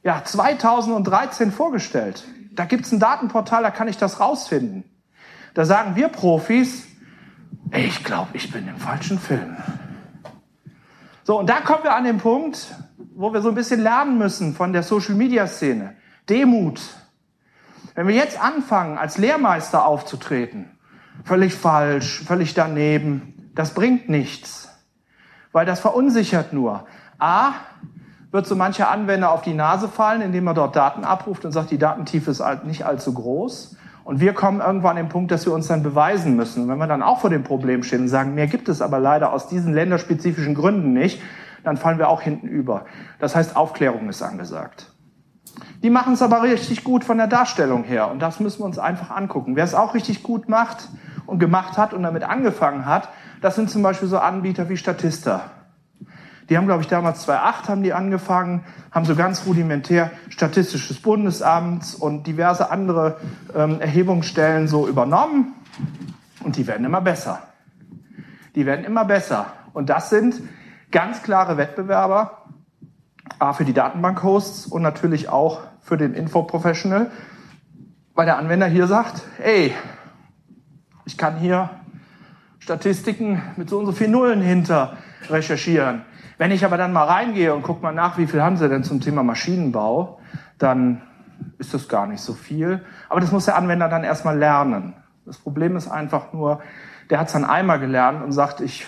Ja, 2013 vorgestellt. Da gibt es ein Datenportal, da kann ich das rausfinden. Da sagen wir Profis, ich glaube, ich bin im falschen Film. So, und da kommen wir an den Punkt, wo wir so ein bisschen lernen müssen von der Social-Media-Szene. Demut. Wenn wir jetzt anfangen, als Lehrmeister aufzutreten, völlig falsch, völlig daneben, das bringt nichts. Weil das verunsichert nur. A, wird so mancher Anwender auf die Nase fallen, indem er dort Daten abruft und sagt, die Datentiefe ist nicht allzu groß. Und wir kommen irgendwann an den Punkt, dass wir uns dann beweisen müssen. Und wenn wir dann auch vor dem Problem stehen und sagen, mehr gibt es aber leider aus diesen länderspezifischen Gründen nicht, dann fallen wir auch hinten über. Das heißt, Aufklärung ist angesagt. Die machen es aber richtig gut von der Darstellung her. Und das müssen wir uns einfach angucken. Wer es auch richtig gut macht und gemacht hat und damit angefangen hat, das sind zum Beispiel so Anbieter wie Statista. Die haben, glaube ich, damals 2008 haben die angefangen, haben so ganz rudimentär Statistisches Bundesamt und diverse andere ähm, Erhebungsstellen so übernommen. Und die werden immer besser. Die werden immer besser. Und das sind ganz klare Wettbewerber, für die Datenbank-Hosts und natürlich auch für den Info-Professional, weil der Anwender hier sagt, ey, ich kann hier Statistiken mit so und so vielen Nullen hinter recherchieren. Wenn ich aber dann mal reingehe und gucke mal nach, wie viel haben sie denn zum Thema Maschinenbau, dann ist das gar nicht so viel. Aber das muss der Anwender dann erstmal lernen. Das Problem ist einfach nur, der hat es dann einmal gelernt und sagt, ich,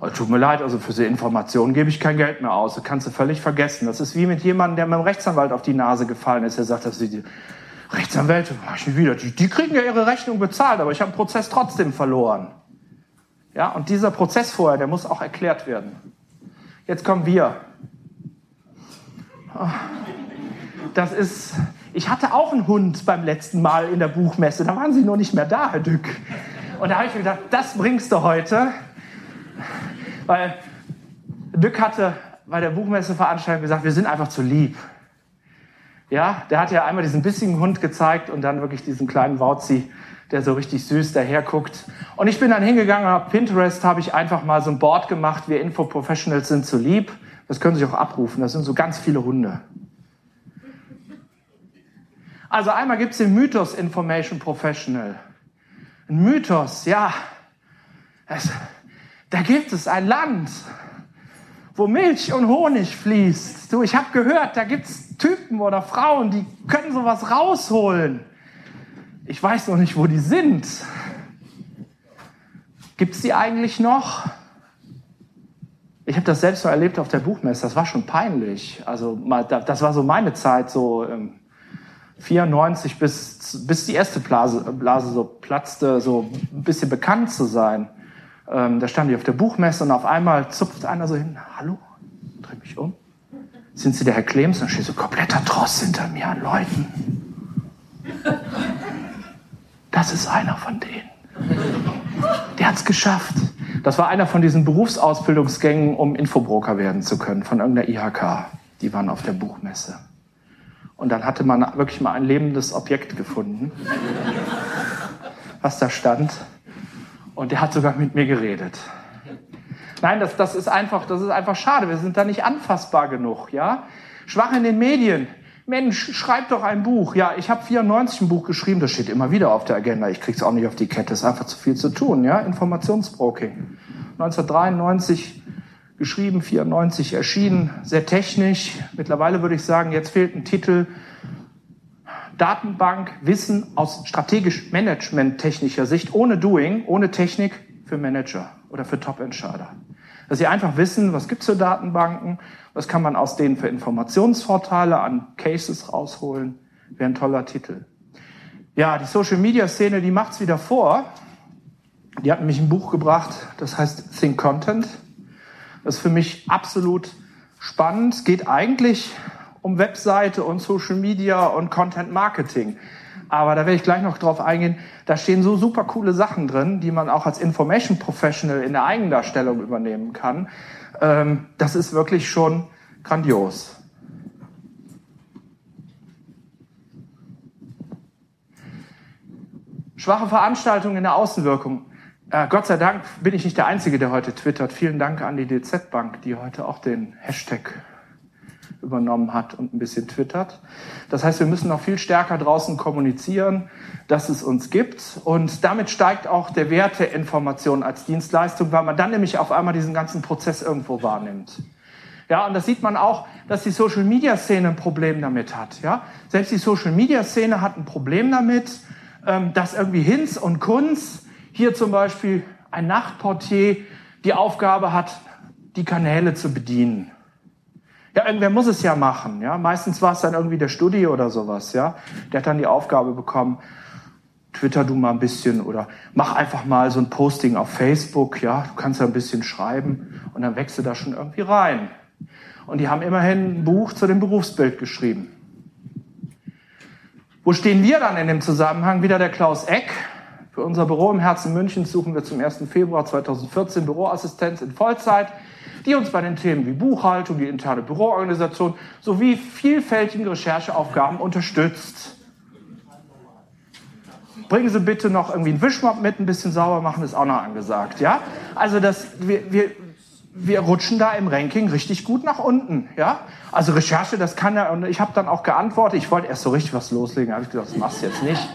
oh, tut mir leid, also für diese Informationen gebe ich kein Geld mehr aus. Das kannst du völlig vergessen. Das ist wie mit jemandem, der mit dem Rechtsanwalt auf die Nase gefallen ist. Der sagt, dass die Rechtsanwälte, mach ich wieder, die, die kriegen ja ihre Rechnung bezahlt, aber ich habe den Prozess trotzdem verloren. Ja, und dieser Prozess vorher, der muss auch erklärt werden. Jetzt kommen wir. Das ist, ich hatte auch einen Hund beim letzten Mal in der Buchmesse. Da waren Sie noch nicht mehr da, Herr Dück. Und da habe ich mir gedacht, das bringst du heute. Weil Dück hatte bei der Buchmesseveranstaltung gesagt, wir sind einfach zu lieb. Ja, der hat ja einmal diesen bissigen Hund gezeigt und dann wirklich diesen kleinen Wauzi der so richtig süß daherguckt. Und ich bin dann hingegangen, auf Pinterest habe ich einfach mal so ein Board gemacht, wir Info-Professionals sind zu lieb. Das können Sie auch abrufen, das sind so ganz viele Hunde. Also einmal gibt es den Mythos Information Professional. Ein Mythos, ja. Es, da gibt es ein Land, wo Milch und Honig fließt. Du, ich habe gehört, da gibt es Typen oder Frauen, die können sowas rausholen. Ich weiß noch nicht, wo die sind. Gibt es die eigentlich noch? Ich habe das selbst so erlebt auf der Buchmesse. Das war schon peinlich. Also das war so meine Zeit, so 94 ähm, bis, bis die erste Blase, Blase so platzte, so ein bisschen bekannt zu sein. Ähm, da stand ich auf der Buchmesse und auf einmal zupft einer so hin. Hallo? Dreh mich um. Sind Sie der Herr Klems? Und dann steht so kompletter Tross hinter mir an Leuten. Das ist einer von denen. Der hat es geschafft. Das war einer von diesen Berufsausbildungsgängen, um Infobroker werden zu können, von irgendeiner IHK. Die waren auf der Buchmesse. Und dann hatte man wirklich mal ein lebendes Objekt gefunden, was da stand. Und der hat sogar mit mir geredet. Nein, das, das, ist einfach, das ist einfach schade. Wir sind da nicht anfassbar genug. Ja? Schwach in den Medien. Mensch, schreib doch ein Buch. Ja, ich habe 94 ein Buch geschrieben, das steht immer wieder auf der Agenda. Ich krieg's auch nicht auf die Kette, ist einfach zu viel zu tun. Ja, Informationsbroking. 1993 geschrieben, 94 erschienen, sehr technisch. Mittlerweile würde ich sagen, jetzt fehlt ein Titel. Datenbank, Wissen aus strategisch Management-technischer Sicht, ohne Doing, ohne Technik für Manager oder für Top-Entscheider. Dass sie einfach wissen, was gibt's für Datenbanken, was kann man aus denen für Informationsvorteile an Cases rausholen, wäre ein toller Titel. Ja, die Social-Media-Szene, die macht's wieder vor. Die hat nämlich ein Buch gebracht, das heißt Think Content. Das ist für mich absolut spannend. Es geht eigentlich um Webseite und Social Media und Content Marketing. Aber da werde ich gleich noch drauf eingehen. Da stehen so super coole Sachen drin, die man auch als Information Professional in der Eigendarstellung übernehmen kann. Ähm, das ist wirklich schon grandios. Schwache Veranstaltungen in der Außenwirkung. Äh, Gott sei Dank bin ich nicht der Einzige, der heute twittert. Vielen Dank an die DZ Bank, die heute auch den Hashtag übernommen hat und ein bisschen twittert. Das heißt, wir müssen noch viel stärker draußen kommunizieren, dass es uns gibt. Und damit steigt auch der Wert der Information als Dienstleistung, weil man dann nämlich auf einmal diesen ganzen Prozess irgendwo wahrnimmt. Ja, und das sieht man auch, dass die Social Media Szene ein Problem damit hat. Ja, selbst die Social Media Szene hat ein Problem damit, ähm, dass irgendwie Hinz und Kunz hier zum Beispiel ein Nachtportier die Aufgabe hat, die Kanäle zu bedienen. Ja, irgendwer muss es ja machen. Ja, meistens war es dann irgendwie der Studi oder sowas. Ja, der hat dann die Aufgabe bekommen, Twitter du mal ein bisschen oder mach einfach mal so ein Posting auf Facebook. Ja, du kannst ja ein bisschen schreiben und dann wächst du da schon irgendwie rein. Und die haben immerhin ein Buch zu dem Berufsbild geschrieben. Wo stehen wir dann in dem Zusammenhang? Wieder der Klaus Eck. Für unser Büro im Herzen Münchens suchen wir zum 1. Februar 2014 Büroassistenz in Vollzeit die uns bei den Themen wie Buchhaltung, die interne Büroorganisation sowie vielfältigen Rechercheaufgaben unterstützt. Bringen Sie bitte noch irgendwie einen Wischmopp mit, ein bisschen sauber machen, ist auch noch angesagt. Ja? Also das, wir, wir, wir rutschen da im Ranking richtig gut nach unten. Ja? Also Recherche, das kann ja, und ich habe dann auch geantwortet, ich wollte erst so richtig was loslegen, habe ich gesagt, das machst du jetzt nicht.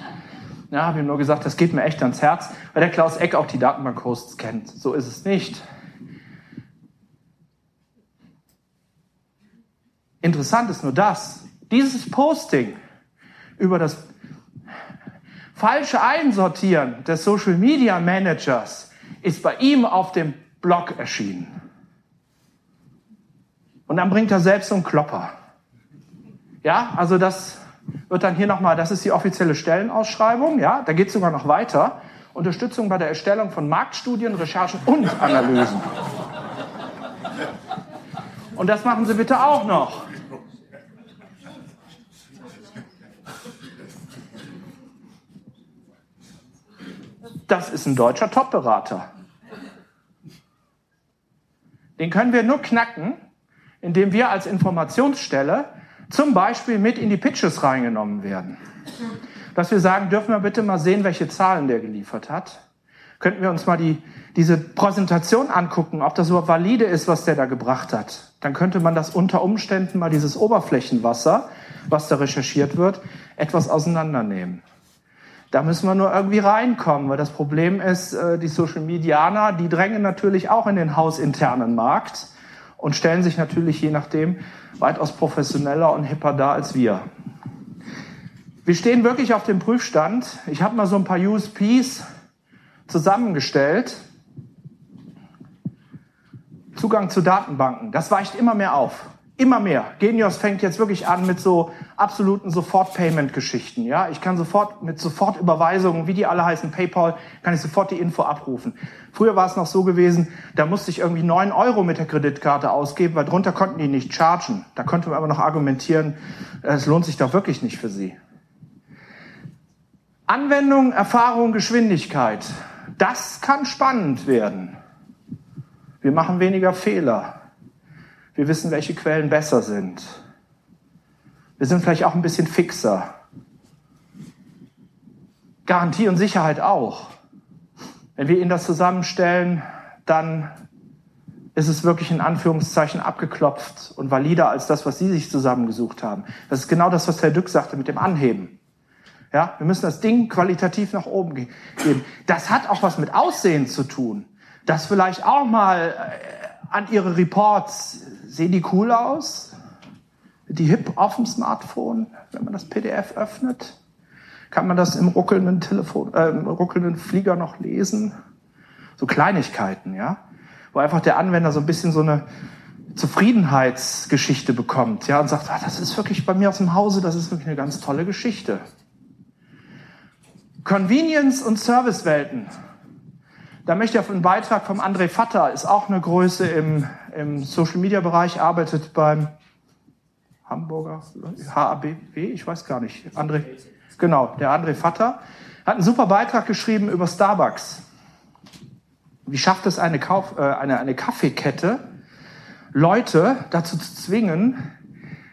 Ja, habe ihm nur gesagt, das geht mir echt ans Herz, weil der Klaus Eck auch die Datenbank-Hosts kennt. So ist es nicht. Interessant ist nur das, dieses Posting über das falsche Einsortieren des Social Media Managers ist bei ihm auf dem Blog erschienen. Und dann bringt er selbst so einen Klopper. Ja, also das wird dann hier nochmal, das ist die offizielle Stellenausschreibung, ja, da geht es sogar noch weiter. Unterstützung bei der Erstellung von Marktstudien, Recherchen und Analysen. Und das machen Sie bitte auch noch. Das ist ein deutscher Top-Berater. Den können wir nur knacken, indem wir als Informationsstelle zum Beispiel mit in die Pitches reingenommen werden. Dass wir sagen, dürfen wir bitte mal sehen, welche Zahlen der geliefert hat. Könnten wir uns mal die, diese Präsentation angucken, ob das überhaupt valide ist, was der da gebracht hat. Dann könnte man das unter Umständen mal dieses Oberflächenwasser, was da recherchiert wird, etwas auseinandernehmen. Da müssen wir nur irgendwie reinkommen, weil das Problem ist, äh, die Social Medianer, die drängen natürlich auch in den hausinternen Markt und stellen sich natürlich je nachdem weitaus professioneller und hipper dar als wir. Wir stehen wirklich auf dem Prüfstand. Ich habe mal so ein paar USPs zusammengestellt. Zugang zu Datenbanken, das weicht immer mehr auf. Immer mehr. Genius fängt jetzt wirklich an mit so absoluten Sofort-Payment-Geschichten. Ja, ich kann sofort mit Sofortüberweisungen, wie die alle heißen, PayPal, kann ich sofort die Info abrufen. Früher war es noch so gewesen, da musste ich irgendwie neun Euro mit der Kreditkarte ausgeben, weil drunter konnten die nicht chargen. Da konnte man aber noch argumentieren, es lohnt sich doch wirklich nicht für sie. Anwendung, Erfahrung, Geschwindigkeit. Das kann spannend werden. Wir machen weniger Fehler. Wir wissen, welche Quellen besser sind. Wir sind vielleicht auch ein bisschen fixer. Garantie und Sicherheit auch. Wenn wir Ihnen das zusammenstellen, dann ist es wirklich in Anführungszeichen abgeklopft und valider als das, was Sie sich zusammengesucht haben. Das ist genau das, was Herr Dück sagte mit dem Anheben. Ja, wir müssen das Ding qualitativ nach oben geben. Das hat auch was mit Aussehen zu tun. Das vielleicht auch mal äh, an Ihre Reports, sehen die cool aus? Die hip auf dem Smartphone, wenn man das PDF öffnet? Kann man das im ruckelnden Telefon, äh, im ruckelnden Flieger noch lesen? So Kleinigkeiten, ja? Wo einfach der Anwender so ein bisschen so eine Zufriedenheitsgeschichte bekommt, ja, und sagt, ah, das ist wirklich bei mir aus dem Hause, das ist wirklich eine ganz tolle Geschichte. Convenience und Servicewelten. Da möchte ich auf einen Beitrag vom André Vatter, ist auch eine Größe im, im Social Media Bereich, arbeitet beim Hamburger HABW, ich weiß gar nicht. André, genau, der André Vatter hat einen super Beitrag geschrieben über Starbucks. Wie schafft es eine, Kauf, äh, eine, eine Kaffeekette, Leute dazu zu zwingen,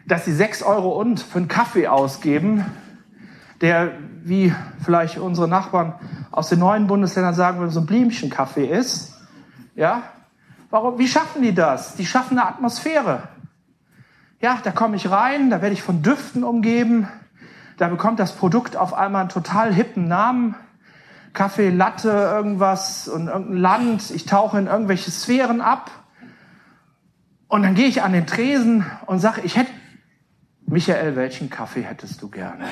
dass sie sechs Euro und für einen Kaffee ausgeben, der, wie vielleicht unsere Nachbarn aus den neuen Bundesländern sagen würden, so ein Blümchenkaffee ist. Ja? Warum, wie schaffen die das? Die schaffen eine Atmosphäre. Ja, da komme ich rein, da werde ich von Düften umgeben, da bekommt das Produkt auf einmal einen total hippen Namen. Kaffee, Latte, irgendwas und irgendein Land. Ich tauche in irgendwelche Sphären ab. Und dann gehe ich an den Tresen und sage, ich hätte, Michael, welchen Kaffee hättest du gerne?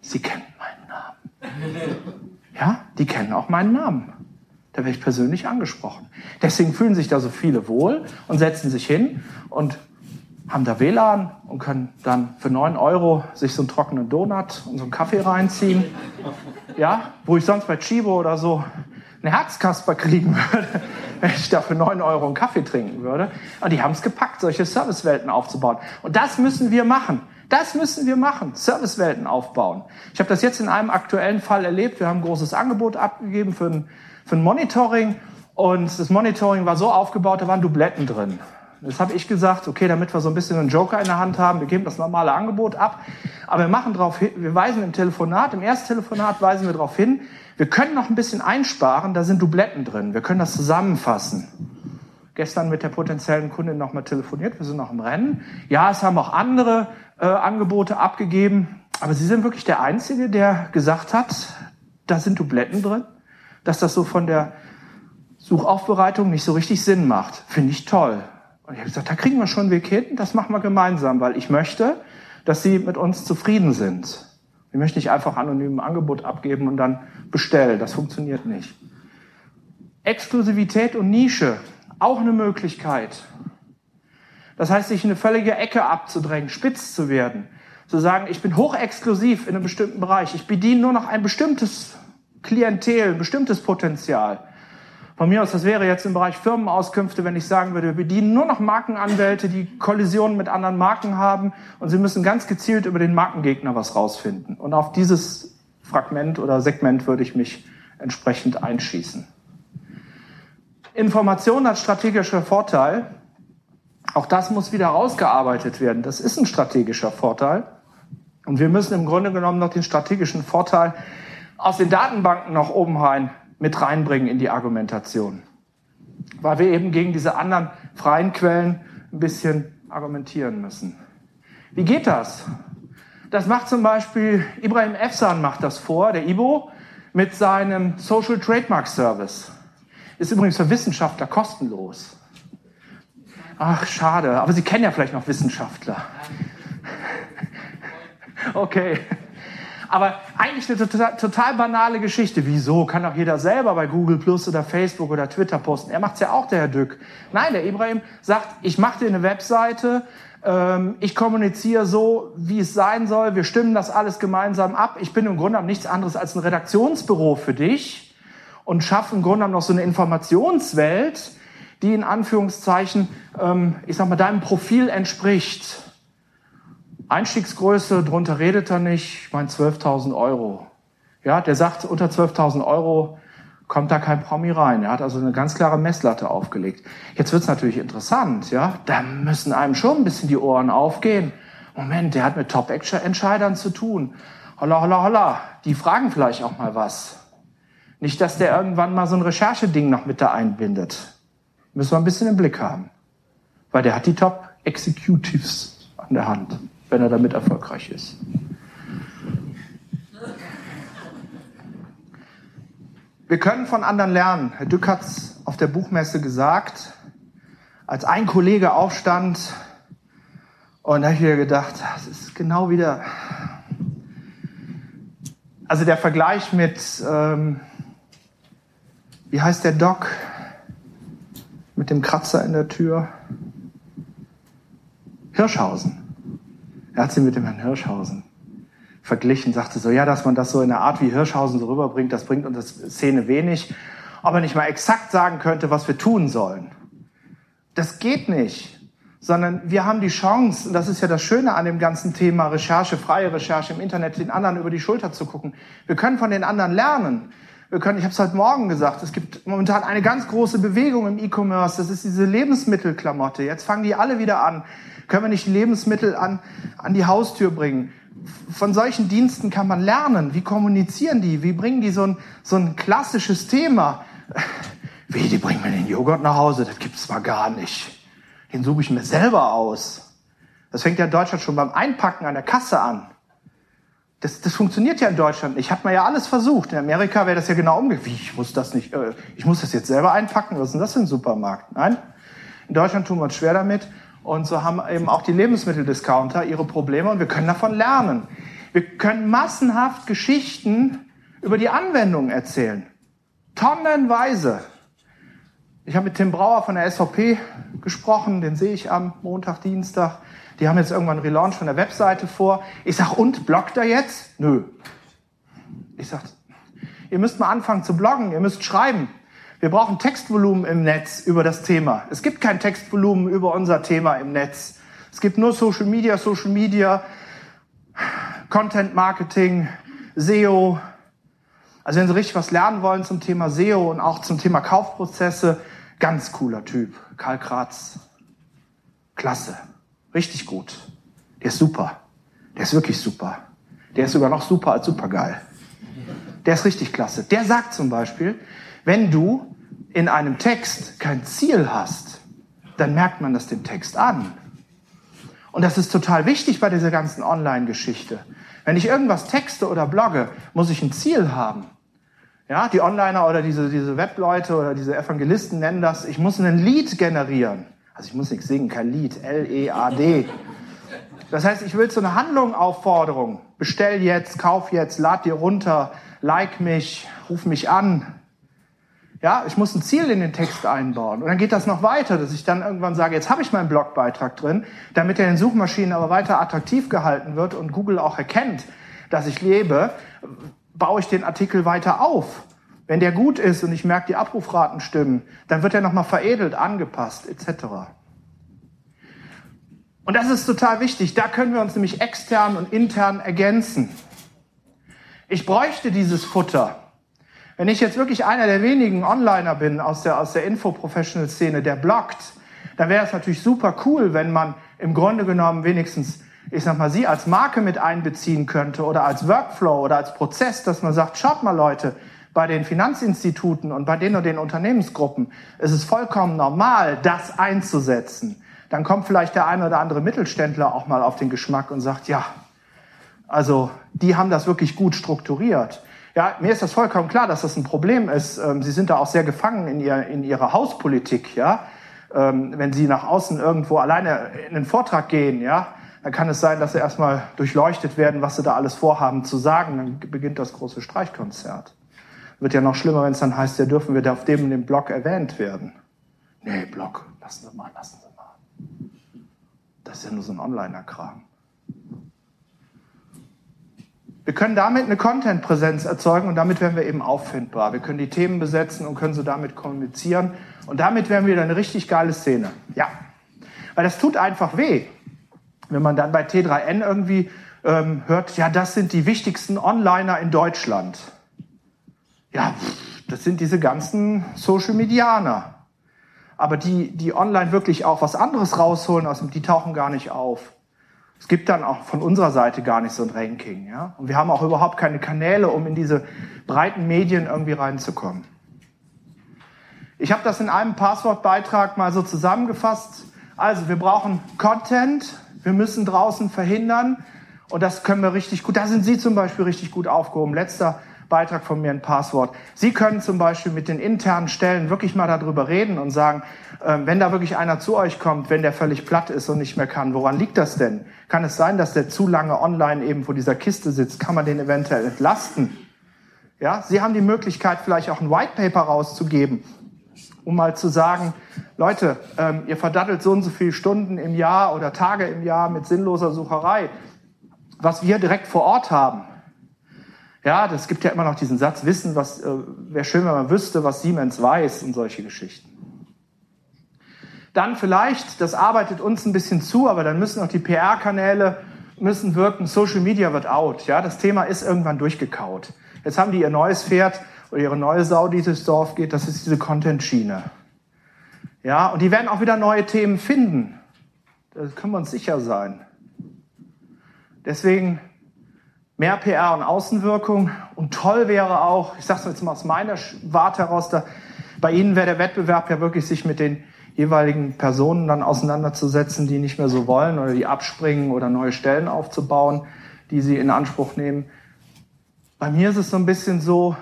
Sie kennen meinen Namen. Ja, die kennen auch meinen Namen. Da werde ich persönlich angesprochen. Deswegen fühlen sich da so viele wohl und setzen sich hin und haben da WLAN und können dann für 9 Euro sich so einen trockenen Donut und so einen Kaffee reinziehen. Ja, wo ich sonst bei Chibo oder so eine Herzkasper kriegen würde, wenn ich da für 9 Euro einen Kaffee trinken würde. Und die haben es gepackt, solche Servicewelten aufzubauen. Und das müssen wir machen. Das müssen wir machen, Servicewelten aufbauen. Ich habe das jetzt in einem aktuellen Fall erlebt. Wir haben ein großes Angebot abgegeben für ein, für ein Monitoring. Und das Monitoring war so aufgebaut, da waren Dubletten drin. Jetzt habe ich gesagt, okay, damit wir so ein bisschen einen Joker in der Hand haben, wir geben das normale Angebot ab, aber wir machen darauf hin, wir weisen im Telefonat, im Ersttelefonat weisen wir darauf hin, wir können noch ein bisschen einsparen, da sind Dubletten drin, wir können das zusammenfassen. Gestern mit der potenziellen Kundin nochmal telefoniert, wir sind noch im Rennen. Ja, es haben auch andere äh, Angebote abgegeben, aber Sie sind wirklich der Einzige, der gesagt hat, da sind Dubletten drin, dass das so von der Suchaufbereitung nicht so richtig Sinn macht. Finde ich toll. Und ich habe gesagt, da kriegen wir schon einen Weg hin, das machen wir gemeinsam, weil ich möchte, dass Sie mit uns zufrieden sind. Ich möchte nicht einfach anonym ein Angebot abgeben und dann bestellen. Das funktioniert nicht. Exklusivität und Nische, auch eine Möglichkeit. Das heißt, sich in eine völlige Ecke abzudrängen, spitz zu werden. Zu sagen, ich bin hochexklusiv in einem bestimmten Bereich. Ich bediene nur noch ein bestimmtes Klientel, ein bestimmtes Potenzial. Von mir aus, das wäre jetzt im Bereich Firmenauskünfte, wenn ich sagen würde, wir bedienen nur noch Markenanwälte, die Kollisionen mit anderen Marken haben und sie müssen ganz gezielt über den Markengegner was rausfinden. Und auf dieses Fragment oder Segment würde ich mich entsprechend einschießen. Information als strategischer Vorteil. Auch das muss wieder rausgearbeitet werden. Das ist ein strategischer Vorteil. Und wir müssen im Grunde genommen noch den strategischen Vorteil aus den Datenbanken nach oben rein mit reinbringen in die Argumentation. Weil wir eben gegen diese anderen freien Quellen ein bisschen argumentieren müssen. Wie geht das? Das macht zum Beispiel Ibrahim Efsan macht das vor, der IBO, mit seinem Social Trademark Service. Ist übrigens für Wissenschaftler kostenlos. Ach, schade. Aber Sie kennen ja vielleicht noch Wissenschaftler. Okay. Aber eigentlich eine total, total, banale Geschichte. Wieso? Kann auch jeder selber bei Google Plus oder Facebook oder Twitter posten. Er macht's ja auch, der Herr Dück. Nein, der Ibrahim sagt, ich mache dir eine Webseite, ähm, ich kommuniziere so, wie es sein soll, wir stimmen das alles gemeinsam ab. Ich bin im Grunde nichts anderes als ein Redaktionsbüro für dich und schaffe im Grunde genommen noch so eine Informationswelt, die in Anführungszeichen, ähm, ich sag mal, deinem Profil entspricht. Einstiegsgröße, drunter redet er nicht, ich meine 12.000 Euro. Ja, der sagt, unter 12.000 Euro kommt da kein Promi rein. Er hat also eine ganz klare Messlatte aufgelegt. Jetzt wird's natürlich interessant, ja. Da müssen einem schon ein bisschen die Ohren aufgehen. Moment, der hat mit Top-Entscheidern zu tun. Holla, holla, holla. Die fragen vielleicht auch mal was. Nicht, dass der irgendwann mal so ein Rechercheding noch mit da einbindet. Müssen wir ein bisschen im Blick haben. Weil der hat die Top-Executives an der Hand, wenn er damit erfolgreich ist. Wir können von anderen lernen. Herr Dück hat es auf der Buchmesse gesagt, als ein Kollege aufstand und da habe ich wieder gedacht, das ist genau wieder, also der Vergleich mit, ähm, wie heißt der Doc, mit dem Kratzer in der Tür? Hirschhausen. Er hat sie mit dem Herrn Hirschhausen verglichen, sagte so, ja, dass man das so in der Art wie Hirschhausen so rüberbringt, das bringt uns Szene wenig. Ob er nicht mal exakt sagen könnte, was wir tun sollen. Das geht nicht. Sondern wir haben die Chance, und das ist ja das Schöne an dem ganzen Thema Recherche, freie Recherche im Internet, den anderen über die Schulter zu gucken. Wir können von den anderen lernen. Wir können, ich habe es heute Morgen gesagt, es gibt momentan eine ganz große Bewegung im E-Commerce. Das ist diese Lebensmittelklamotte. Jetzt fangen die alle wieder an. Können wir nicht Lebensmittel an, an die Haustür bringen? von solchen Diensten kann man lernen. Wie kommunizieren die? Wie bringen die so ein, so ein klassisches Thema? Wie, die bringen mir den Joghurt nach Hause? Das gibt's zwar gar nicht. Den suche ich mir selber aus. Das fängt ja in Deutschland schon beim Einpacken an der Kasse an. Das, das funktioniert ja in Deutschland nicht. Hat man ja alles versucht. In Amerika wäre das ja genau umgekehrt. Wie, ich muss das nicht, äh, ich muss das jetzt selber einpacken? Was ist denn das für ein Supermarkt? Nein. In Deutschland tun wir uns schwer damit. Und so haben eben auch die Lebensmitteldiscounter ihre Probleme und wir können davon lernen. Wir können massenhaft Geschichten über die Anwendung erzählen. Tonnenweise. Ich habe mit Tim Brauer von der SVP gesprochen, den sehe ich am Montag, Dienstag. Die haben jetzt irgendwann einen Relaunch von der Webseite vor. Ich sage, und bloggt er jetzt? Nö. Ich sage, ihr müsst mal anfangen zu bloggen, ihr müsst schreiben. Wir brauchen Textvolumen im Netz über das Thema. Es gibt kein Textvolumen über unser Thema im Netz. Es gibt nur Social Media, Social Media, Content Marketing, SEO. Also wenn Sie richtig was lernen wollen zum Thema SEO und auch zum Thema Kaufprozesse, ganz cooler Typ. Karl Kratz. Klasse. Richtig gut. Der ist super. Der ist wirklich super. Der ist sogar noch super als supergeil. Der ist richtig klasse. Der sagt zum Beispiel, wenn du in einem Text kein Ziel hast, dann merkt man das dem Text an. Und das ist total wichtig bei dieser ganzen Online-Geschichte. Wenn ich irgendwas texte oder blogge, muss ich ein Ziel haben. Ja, die Onliner oder diese, diese Webleute oder diese Evangelisten nennen das, ich muss einen Lied generieren. Also ich muss nichts singen, kein Lied, L-E-A-D. Das heißt, ich will so eine Handlung, Aufforderung. Bestell jetzt, kauf jetzt, lad dir runter, like mich, ruf mich an, ja, ich muss ein Ziel in den Text einbauen. Und dann geht das noch weiter, dass ich dann irgendwann sage, jetzt habe ich meinen Blogbeitrag drin, damit er in den Suchmaschinen aber weiter attraktiv gehalten wird und Google auch erkennt, dass ich lebe, baue ich den Artikel weiter auf. Wenn der gut ist und ich merke, die Abrufraten stimmen, dann wird er nochmal veredelt, angepasst, etc. Und das ist total wichtig. Da können wir uns nämlich extern und intern ergänzen. Ich bräuchte dieses Futter. Wenn ich jetzt wirklich einer der wenigen Onliner bin aus der, aus der Info-Professional-Szene, der bloggt, dann wäre es natürlich super cool, wenn man im Grunde genommen wenigstens, ich sag mal, Sie als Marke mit einbeziehen könnte oder als Workflow oder als Prozess, dass man sagt, schaut mal Leute, bei den Finanzinstituten und bei den und den Unternehmensgruppen ist es vollkommen normal, das einzusetzen. Dann kommt vielleicht der eine oder andere Mittelständler auch mal auf den Geschmack und sagt, ja, also die haben das wirklich gut strukturiert. Ja, mir ist das vollkommen klar, dass das ein Problem ist. Ähm, Sie sind da auch sehr gefangen in, ihr, in Ihrer Hauspolitik, ja. Ähm, wenn Sie nach außen irgendwo alleine in einen Vortrag gehen, ja, dann kann es sein, dass Sie erstmal durchleuchtet werden, was Sie da alles vorhaben zu sagen. Dann beginnt das große Streichkonzert. Wird ja noch schlimmer, wenn es dann heißt, ja, dürfen wir da auf dem und dem Blog erwähnt werden. Nee, Blog, lassen Sie mal, lassen Sie mal. Das ist ja nur so ein Onliner-Kram. Wir können damit eine Content-Präsenz erzeugen und damit werden wir eben auffindbar. Wir können die Themen besetzen und können so damit kommunizieren. Und damit werden wir dann eine richtig geile Szene. Ja. Weil das tut einfach weh. Wenn man dann bei T3N irgendwie ähm, hört, ja, das sind die wichtigsten Onliner in Deutschland. Ja, das sind diese ganzen Social Medianer. Aber die, die online wirklich auch was anderes rausholen, aus dem, die tauchen gar nicht auf. Es gibt dann auch von unserer Seite gar nicht so ein Ranking. Ja? Und wir haben auch überhaupt keine Kanäle, um in diese breiten Medien irgendwie reinzukommen. Ich habe das in einem Passwortbeitrag mal so zusammengefasst. Also wir brauchen Content, wir müssen draußen verhindern und das können wir richtig gut. Da sind Sie zum Beispiel richtig gut aufgehoben. Letzter Beitrag von mir ein Passwort. Sie können zum Beispiel mit den internen Stellen wirklich mal darüber reden und sagen, äh, wenn da wirklich einer zu euch kommt, wenn der völlig platt ist und nicht mehr kann, woran liegt das denn? Kann es sein, dass der zu lange online eben vor dieser Kiste sitzt? Kann man den eventuell entlasten? Ja, Sie haben die Möglichkeit, vielleicht auch ein White Paper rauszugeben, um mal zu sagen, Leute, ähm, ihr verdattelt so und so viele Stunden im Jahr oder Tage im Jahr mit sinnloser Sucherei. Was wir direkt vor Ort haben, ja, das gibt ja immer noch diesen Satz, wissen, was, äh, wäre schön, wenn man wüsste, was Siemens weiß und solche Geschichten. Dann vielleicht, das arbeitet uns ein bisschen zu, aber dann müssen auch die PR-Kanäle müssen wirken. Social Media wird out. Ja, das Thema ist irgendwann durchgekaut. Jetzt haben die ihr neues Pferd oder ihre neue Sau, die durchs Dorf geht. Das ist diese Content-Schiene. Ja, und die werden auch wieder neue Themen finden. Da können wir uns sicher sein. Deswegen mehr PR und Außenwirkung. Und toll wäre auch, ich sage es jetzt mal aus meiner Warte heraus, da, bei Ihnen wäre der Wettbewerb ja wirklich, sich mit den jeweiligen Personen dann auseinanderzusetzen, die nicht mehr so wollen oder die abspringen oder neue Stellen aufzubauen, die Sie in Anspruch nehmen. Bei mir ist es so ein bisschen so,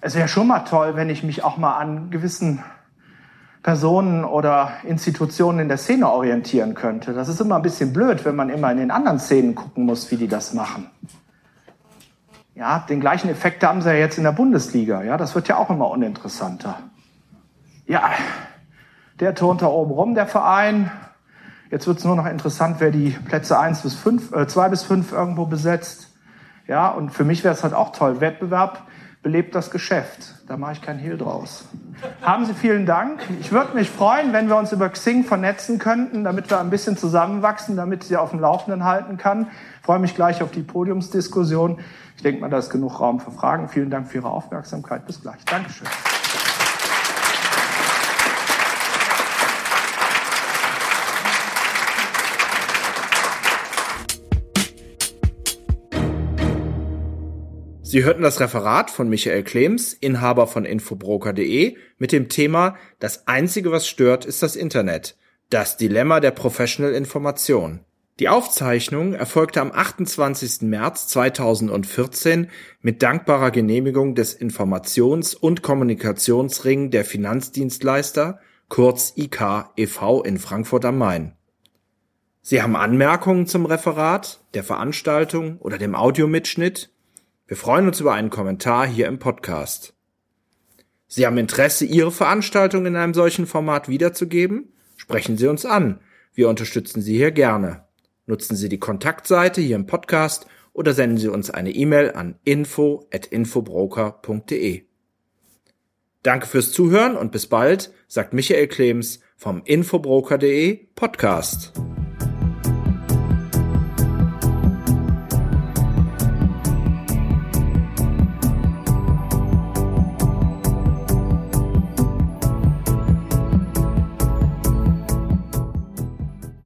es wäre schon mal toll, wenn ich mich auch mal an gewissen Personen oder Institutionen in der Szene orientieren könnte. Das ist immer ein bisschen blöd, wenn man immer in den anderen Szenen gucken muss, wie die das machen. Ja, den gleichen Effekt haben sie ja jetzt in der Bundesliga. Ja, das wird ja auch immer uninteressanter. Ja, der turnt da oben rum, der Verein. Jetzt wird es nur noch interessant, wer die Plätze eins bis fünf, äh, zwei bis fünf irgendwo besetzt. Ja, und für mich wäre es halt auch toll. Wettbewerb belebt das Geschäft. Da mache ich keinen Hehl draus. Haben Sie vielen Dank. Ich würde mich freuen, wenn wir uns über Xing vernetzen könnten, damit wir ein bisschen zusammenwachsen, damit Sie auf dem Laufenden halten kann. Ich freue mich gleich auf die Podiumsdiskussion. Ich denke mal, da ist genug Raum für Fragen. Vielen Dank für Ihre Aufmerksamkeit. Bis gleich. Dankeschön. Sie hörten das Referat von Michael Klems, Inhaber von Infobroker.de, mit dem Thema Das einzige, was stört, ist das Internet. Das Dilemma der Professional Information. Die Aufzeichnung erfolgte am 28. März 2014 mit dankbarer Genehmigung des Informations- und Kommunikationsring der Finanzdienstleister, kurz IK e.V. in Frankfurt am Main. Sie haben Anmerkungen zum Referat, der Veranstaltung oder dem Audiomitschnitt? Wir freuen uns über einen Kommentar hier im Podcast. Sie haben Interesse, Ihre Veranstaltung in einem solchen Format wiederzugeben? Sprechen Sie uns an. Wir unterstützen Sie hier gerne. Nutzen Sie die Kontaktseite hier im Podcast oder senden Sie uns eine E-Mail an info@infobroker.de. Danke fürs Zuhören und bis bald, sagt Michael Klems vom infobroker.de Podcast.